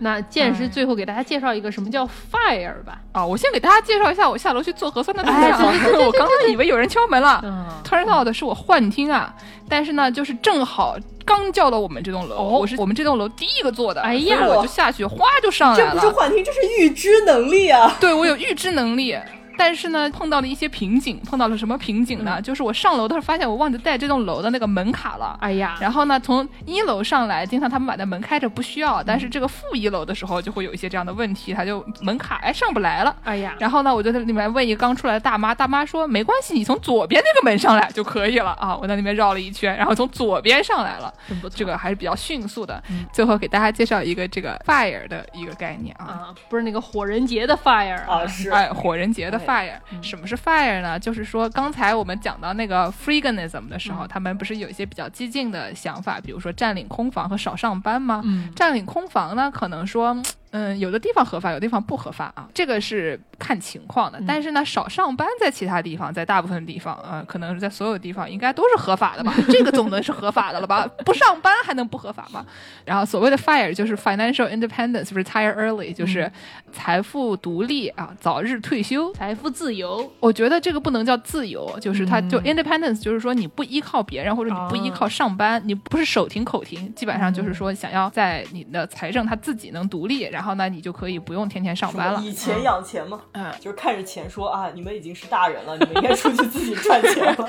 那剑师最后给大家介绍一个什么叫 fire 吧。啊，我先给大家介绍一下我下楼去做核酸的对哎象。我刚刚以为有人敲门了嗯，，turn out 的是我幻听啊。但是呢，就是正好刚叫到我们这栋楼，哦我是我们这栋楼第一个做的，哎呀我就下去，哗就上这来了。不是幻听，这是预知能力啊！对我有预知能力，但是呢，碰到了一些瓶颈，碰到了什么瓶颈呢？就是我上楼的时候发现我忘记带这栋楼的那个门卡了。哎呀，然后呢，从一楼上来，经常他们把那门开着不需要，但是这个负一楼的时候就会有一些这样的问题，他就门卡哎上不来了。哎呀，然后呢，我就在里面问一个刚出来的大妈，大妈说没关系，你从左边那个门上来就可以了啊。我在那边绕了一圈，然后从左边上来了，真不错这个还是比较迅速的。嗯最后给大家介绍一个这个 fire 的一个概念啊。啊，不是那个火人节的 fire 啊，是哎，火人节的哎 fire，、什么是 fire 呢？就是说，刚才我们讲到那个 freeganism 的时候，嗯他们不是有一些比较激进的想法，比如说占领空房和少上班吗？嗯占领空房呢，可能说，嗯，有的地方合法，有的地方不合法啊，这个是看情况的。但是呢，少上班在其他地方，在大部分地方，呃，可能是在所有地方应该都是合法的吧？这个总能是合法的了吧？不上班还能不合法吗？然后所谓的 fire 就是 financial independence, retire early，就是财富独立啊，早日退休。财富自由，我觉得这个不能叫自由，就是它就嗯 independence，就是说你不依靠别人，或者你不依靠上班，你不是手停口停，基本上就是说想要在你的财政他自己能独立，然后呢，你就可以不用天天上班了。以钱养钱嘛，嗯，就是看着钱说啊，你们已经是大人了，你们应该出去自己赚钱了，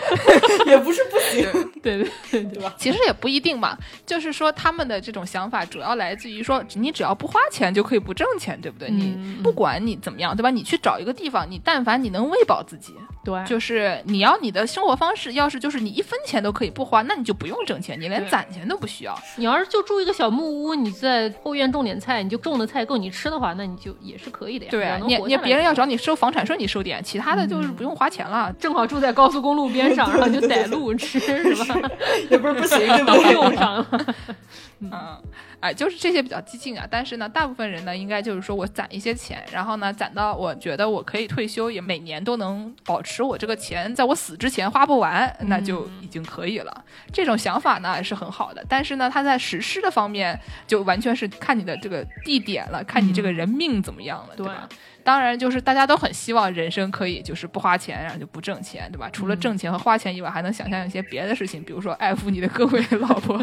也不是不行，对对对对对吧？其实也不一定嘛，就是说他们的这种想法主要来自于说，你只要不花钱就可以不挣钱，对不对？嗯你不管你怎么样，对吧？你去找一个地方，你但凡你能喂饱自己，对，就是你要你的生活方式，要是就是你一分钱都可以不花，那你就不用挣钱，你连攒钱都不需要。你要是就住一个小木屋，你在后院种点菜，你就种的菜够你吃的话，那你就也是可以的呀。对啊，只要能你你别人要找你收房产税，你收点，其他的就是不用花钱了。正好住在高速公路边上，然后就逮路吃，是吧？也不是不行，都对？用上了。嗯，哎，就是这些比较激进啊。但是呢，大部分人呢，应该就是说我攒一些钱，然后呢，攒到我觉得我可以退休，也每年都能保持我这个钱在我死之前花不完，那就已经可以了。这种想法呢是很好的，但是呢，它在实施的方面就完全是看你的这个地点了，看你这个人命怎么样了，对吧？当然，就是大家都很希望人生可以就是不花钱，然后就不挣钱，对吧？除了挣钱和花钱以外，还能想象一些别的事情，比如说爱抚你的各位老婆，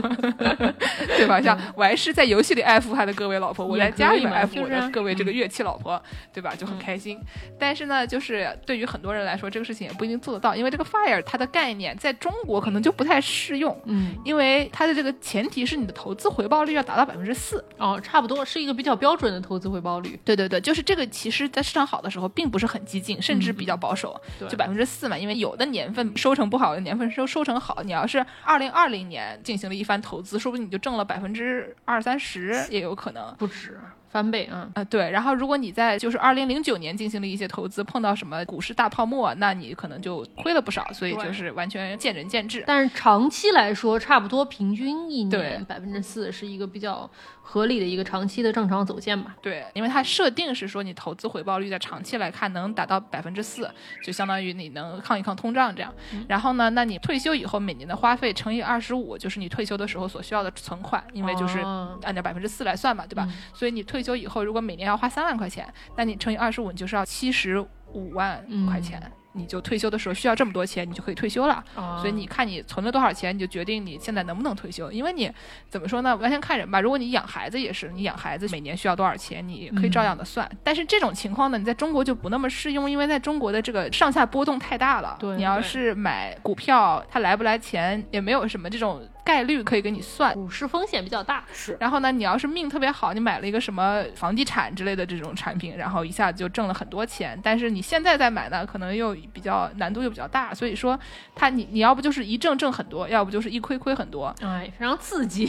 对吧？像我还是在游戏里爱抚他的各位老婆，我在家里面爱抚我的各位这个乐器老婆，对吧？就很开心。但是呢，就是对于很多人来说，这个事情也不一定做得到，因为这个 fire 它的概念在中国可能就不太适用，嗯，因为它的这个前提是你的投资回报率要达到百分之四。哦，差不多是一个比较标准的投资回报率。对对对，就是这个，其实在市场好的时候，并不是很激进，甚至比较保守，对就百分之四嘛。因为有的年份收成不好，有的年份收收成好。你要是二零二零年进行了一番投资，说不定你就挣了百分之二三十，也有可能。不止翻倍啊！啊、对。然后，如果你在就是二零零九年进行了一些投资，碰到什么股市大泡沫，那你可能就亏了不少。所以就是完全见仁见智。但是长期来说，差不多平均一年百分之四是一个比较合理的一个长期的正常走线吧。对，因为它设定是说你投资回报率在长期来看能达到百分之四，就相当于你能抗一抗通胀这样。然后呢，那你退休以后每年的花费乘以二十五，就是你退休的时候所需要的存款，因为就是哦按照百分之四来算嘛，对吧？所以你退休以后，如果每年要花三万块钱，那你乘以二十五，你就是要七十五万块钱。你就退休的时候需要这么多钱，你就可以退休了。啊所以你看你存了多少钱，你就决定你现在能不能退休。因为你怎么说呢，完全看人吧。如果你养孩子也是，你养孩子每年需要多少钱，你可以照样的算。但是这种情况呢，你在中国就不那么适用，因为在中国的这个上下波动太大了。对你要是买股票，它来不来钱也没有什么这种概率可以给你算。股市风险比较大，是然后呢，你要是命特别好，你买了一个什么房地产之类的这种产品，然后一下子就挣了很多钱。但是你现在再买呢，可能又比较难度又比较大，所以说它你你要不就是一挣挣很多，要不就是一亏亏很多，哎，非常刺激。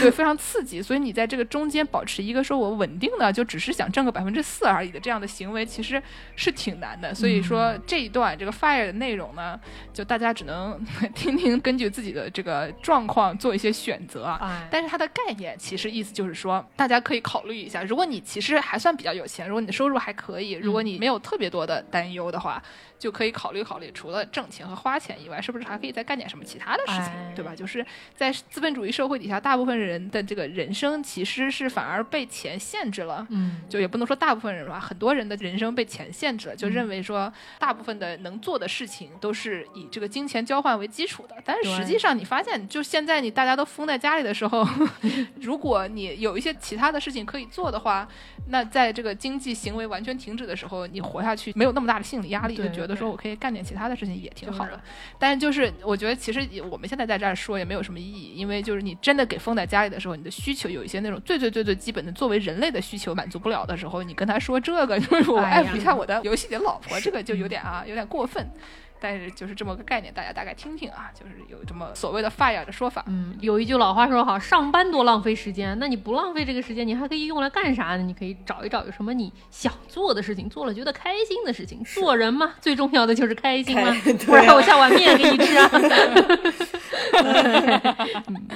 对，非常刺激。所以你在这个中间保持一个说我稳定的，就只是想挣个百分之四而已的这样的行为，其实是挺难的。所以说这一段这个 fire 的内容呢，就大家只能听听，根据自己的这个状况做一些选择啊。哎，但是它的概念其实意思就是说，大家可以考虑一下，如果你其实还算比较有钱，如果你的收入还可以，如果你没有特别多的担忧的话，就可以考虑考虑，除了挣钱和花钱以外，是不是还可以再干点什么其他的事情，哎对吧？就是在资本主义社会底下，大部分人的这个人生其实是反而被钱限制了。嗯，就也不能说大部分人吧，很多人的人生被钱限制了，就认为说大部分的能做的事情都是以这个金钱交换为基础的。但是实际上你发现，就就现在你大家都封在家里的时候，如果你有一些其他的事情可以做的话，那在这个经济行为完全停止的时候，你活下去没有那么大的心理压力，就觉得说我可以干点其他的事情也挺好就是的。但是就是我觉得其实我们现在在这儿说也没有什么意义，因为就是你真的给封在家里的时候，你的需求有一些那种最最最最基本的作为人类的需求满足不了的时候，你跟他说这个，就是我爱抚一下我的游戏里的老婆，这个就有点啊有点过分。但是就是这么个概念，大家大概听听啊，就是有这么所谓的 fire 的说法。嗯，有一句老话说好，上班多浪费时间，那你不浪费这个时间，你还可以用来干啥呢？你可以找一找有什么你想做的事情，做了觉得开心的事情。做人嘛，最重要的就是开心嘛开，不然啊我下碗面给你吃啊。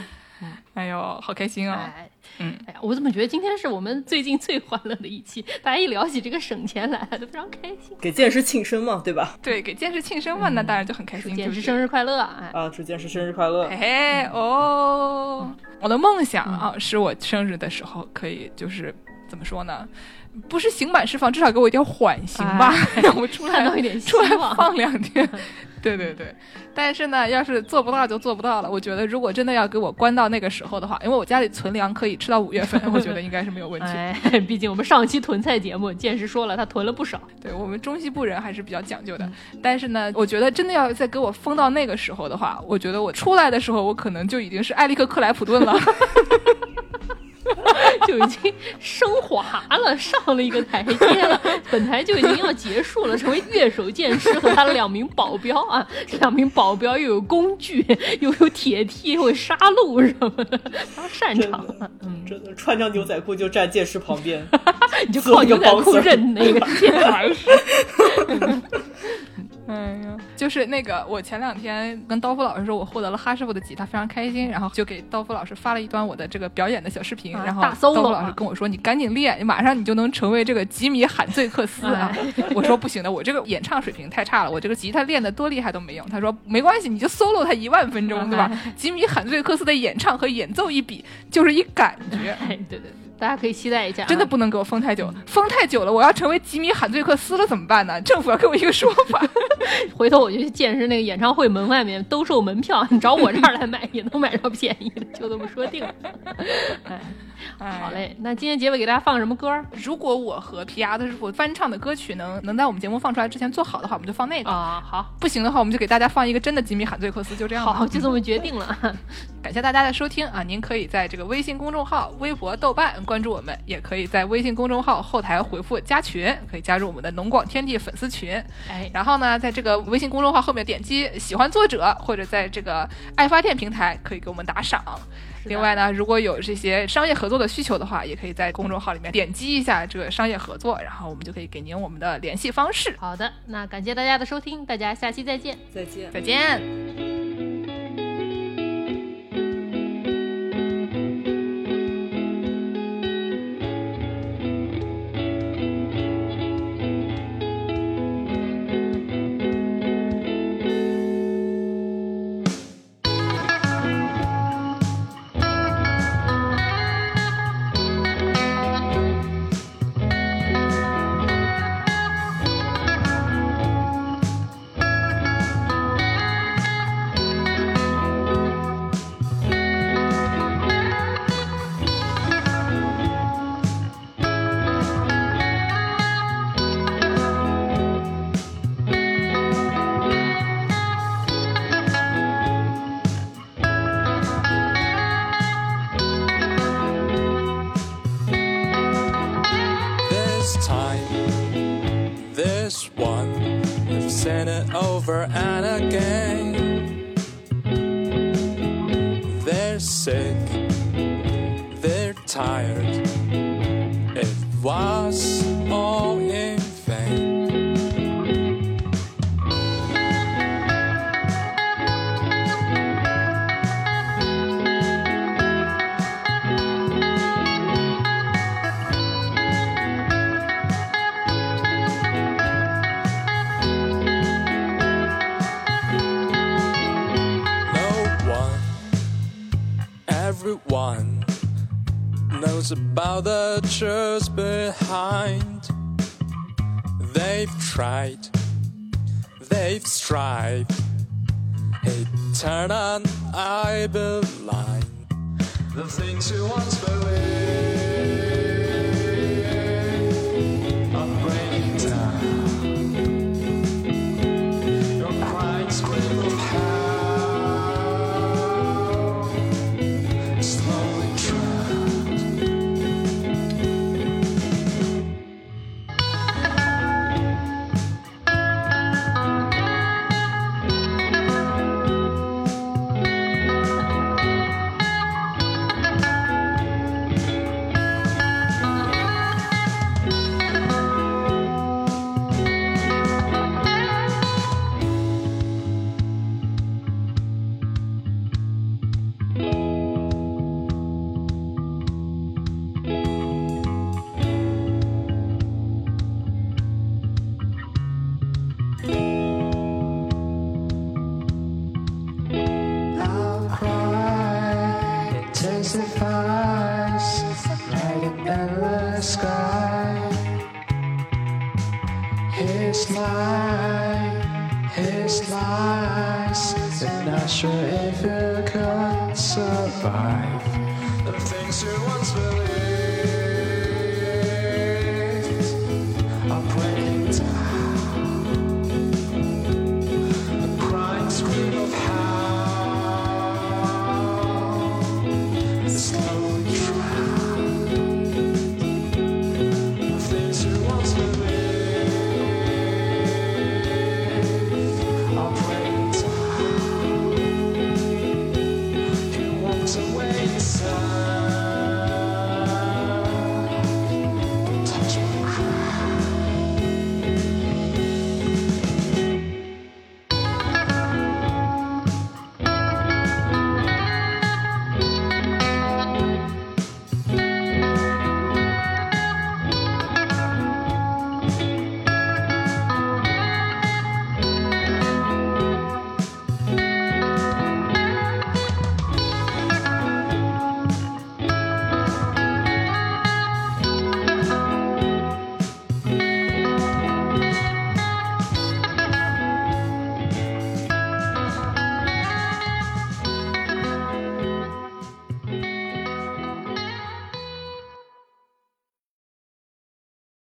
哎呦，好开心啊！哎，嗯，哎呀，我怎么觉得今天是我们最近最欢乐的一期？大家一聊起这个省钱来了，都非常开心。给剑师庆生嘛，对吧？对，给剑士庆生嘛，那当然就很开心。剑师生日快乐！啊，啊，祝剑师生日快乐！嘿嘿哦，我的梦想啊，是我生日的时候可以就是怎么说呢？不是刑满释放，至少给我一点缓刑吧，让我出来看到一点出来望放两天。对对对，但是呢，要是做不到就做不到了。我觉得如果真的要给我关到那个时候的话，因为我家里存粮可以吃到五月份，我觉得应该是没有问题。哎，毕竟我们上期囤菜节目，剑师说了，他囤了不少。对我们中西部人还是比较讲究的，但是呢，我觉得真的要再给我封到那个时候的话，我觉得我出来的时候，我可能就已经是艾利克克莱普顿了。就已经升华了，上了一个台阶了。本台就已经要结束了，成为乐手剑师和他的两名保镖啊，这 两名保镖又有工具，又有铁梯，又有杀戮什么的，他擅长啊。嗯，真的穿上牛仔裤就站剑师旁边，你就靠牛仔裤认那个剑师。哎呀，就是那个，我前两天跟刀夫老师说，我获得了哈师傅的吉他，非常开心，然后就给刀夫老师发了一段我的这个表演的小视频，啊然后刀夫老师啊跟我说，你赶紧练，你马上你就能成为这个吉米喊醉克斯啊！哎 我说不行的，我这个演唱水平太差了，我这个吉他练的多厉害都没用。他说没关系，你就 solo 他一万分钟，对吧？吉米喊醉克斯的演唱和演奏一比，就是一感觉。哎，对对对，大家可以期待一下啊。真的不能给我封太久，封太久了，我要成为吉米喊醉克斯了怎么办呢？政府要给我一个说法。回头我就去见识那个演唱会门外面兜售门票，你找我这儿来买也能买着便宜的，就这么说定了。哎，好嘞，那今天结尾给大家放什么歌儿如果我和皮牙的师傅翻唱的歌曲能能在我们节目放出来之前做好的话，我们就放那个；啊？好，不行的话，我们就给大家放一个真的吉米喊醉克斯，就这样。好，就这么决定了。感谢大家的收听啊！您可以在这个微信公众号、微博、豆瓣关注我们，也可以在微信公众号后台回复加群，可以加入我们的农广天地粉丝群。哎，然后呢，在这个微信公众号后面点击喜欢作者，或者在这个爱发电平台可以给我们打赏。另外呢，如果有这些商业合作的需求的话，也可以在公众号里面点击一下这个商业合作，然后我们就可以给您我们的联系方式。好的，那感谢大家的收听，大家下期再见。再见。再见。About the truth behind. They've tried, they've strived, eternal I blind. The things you once believed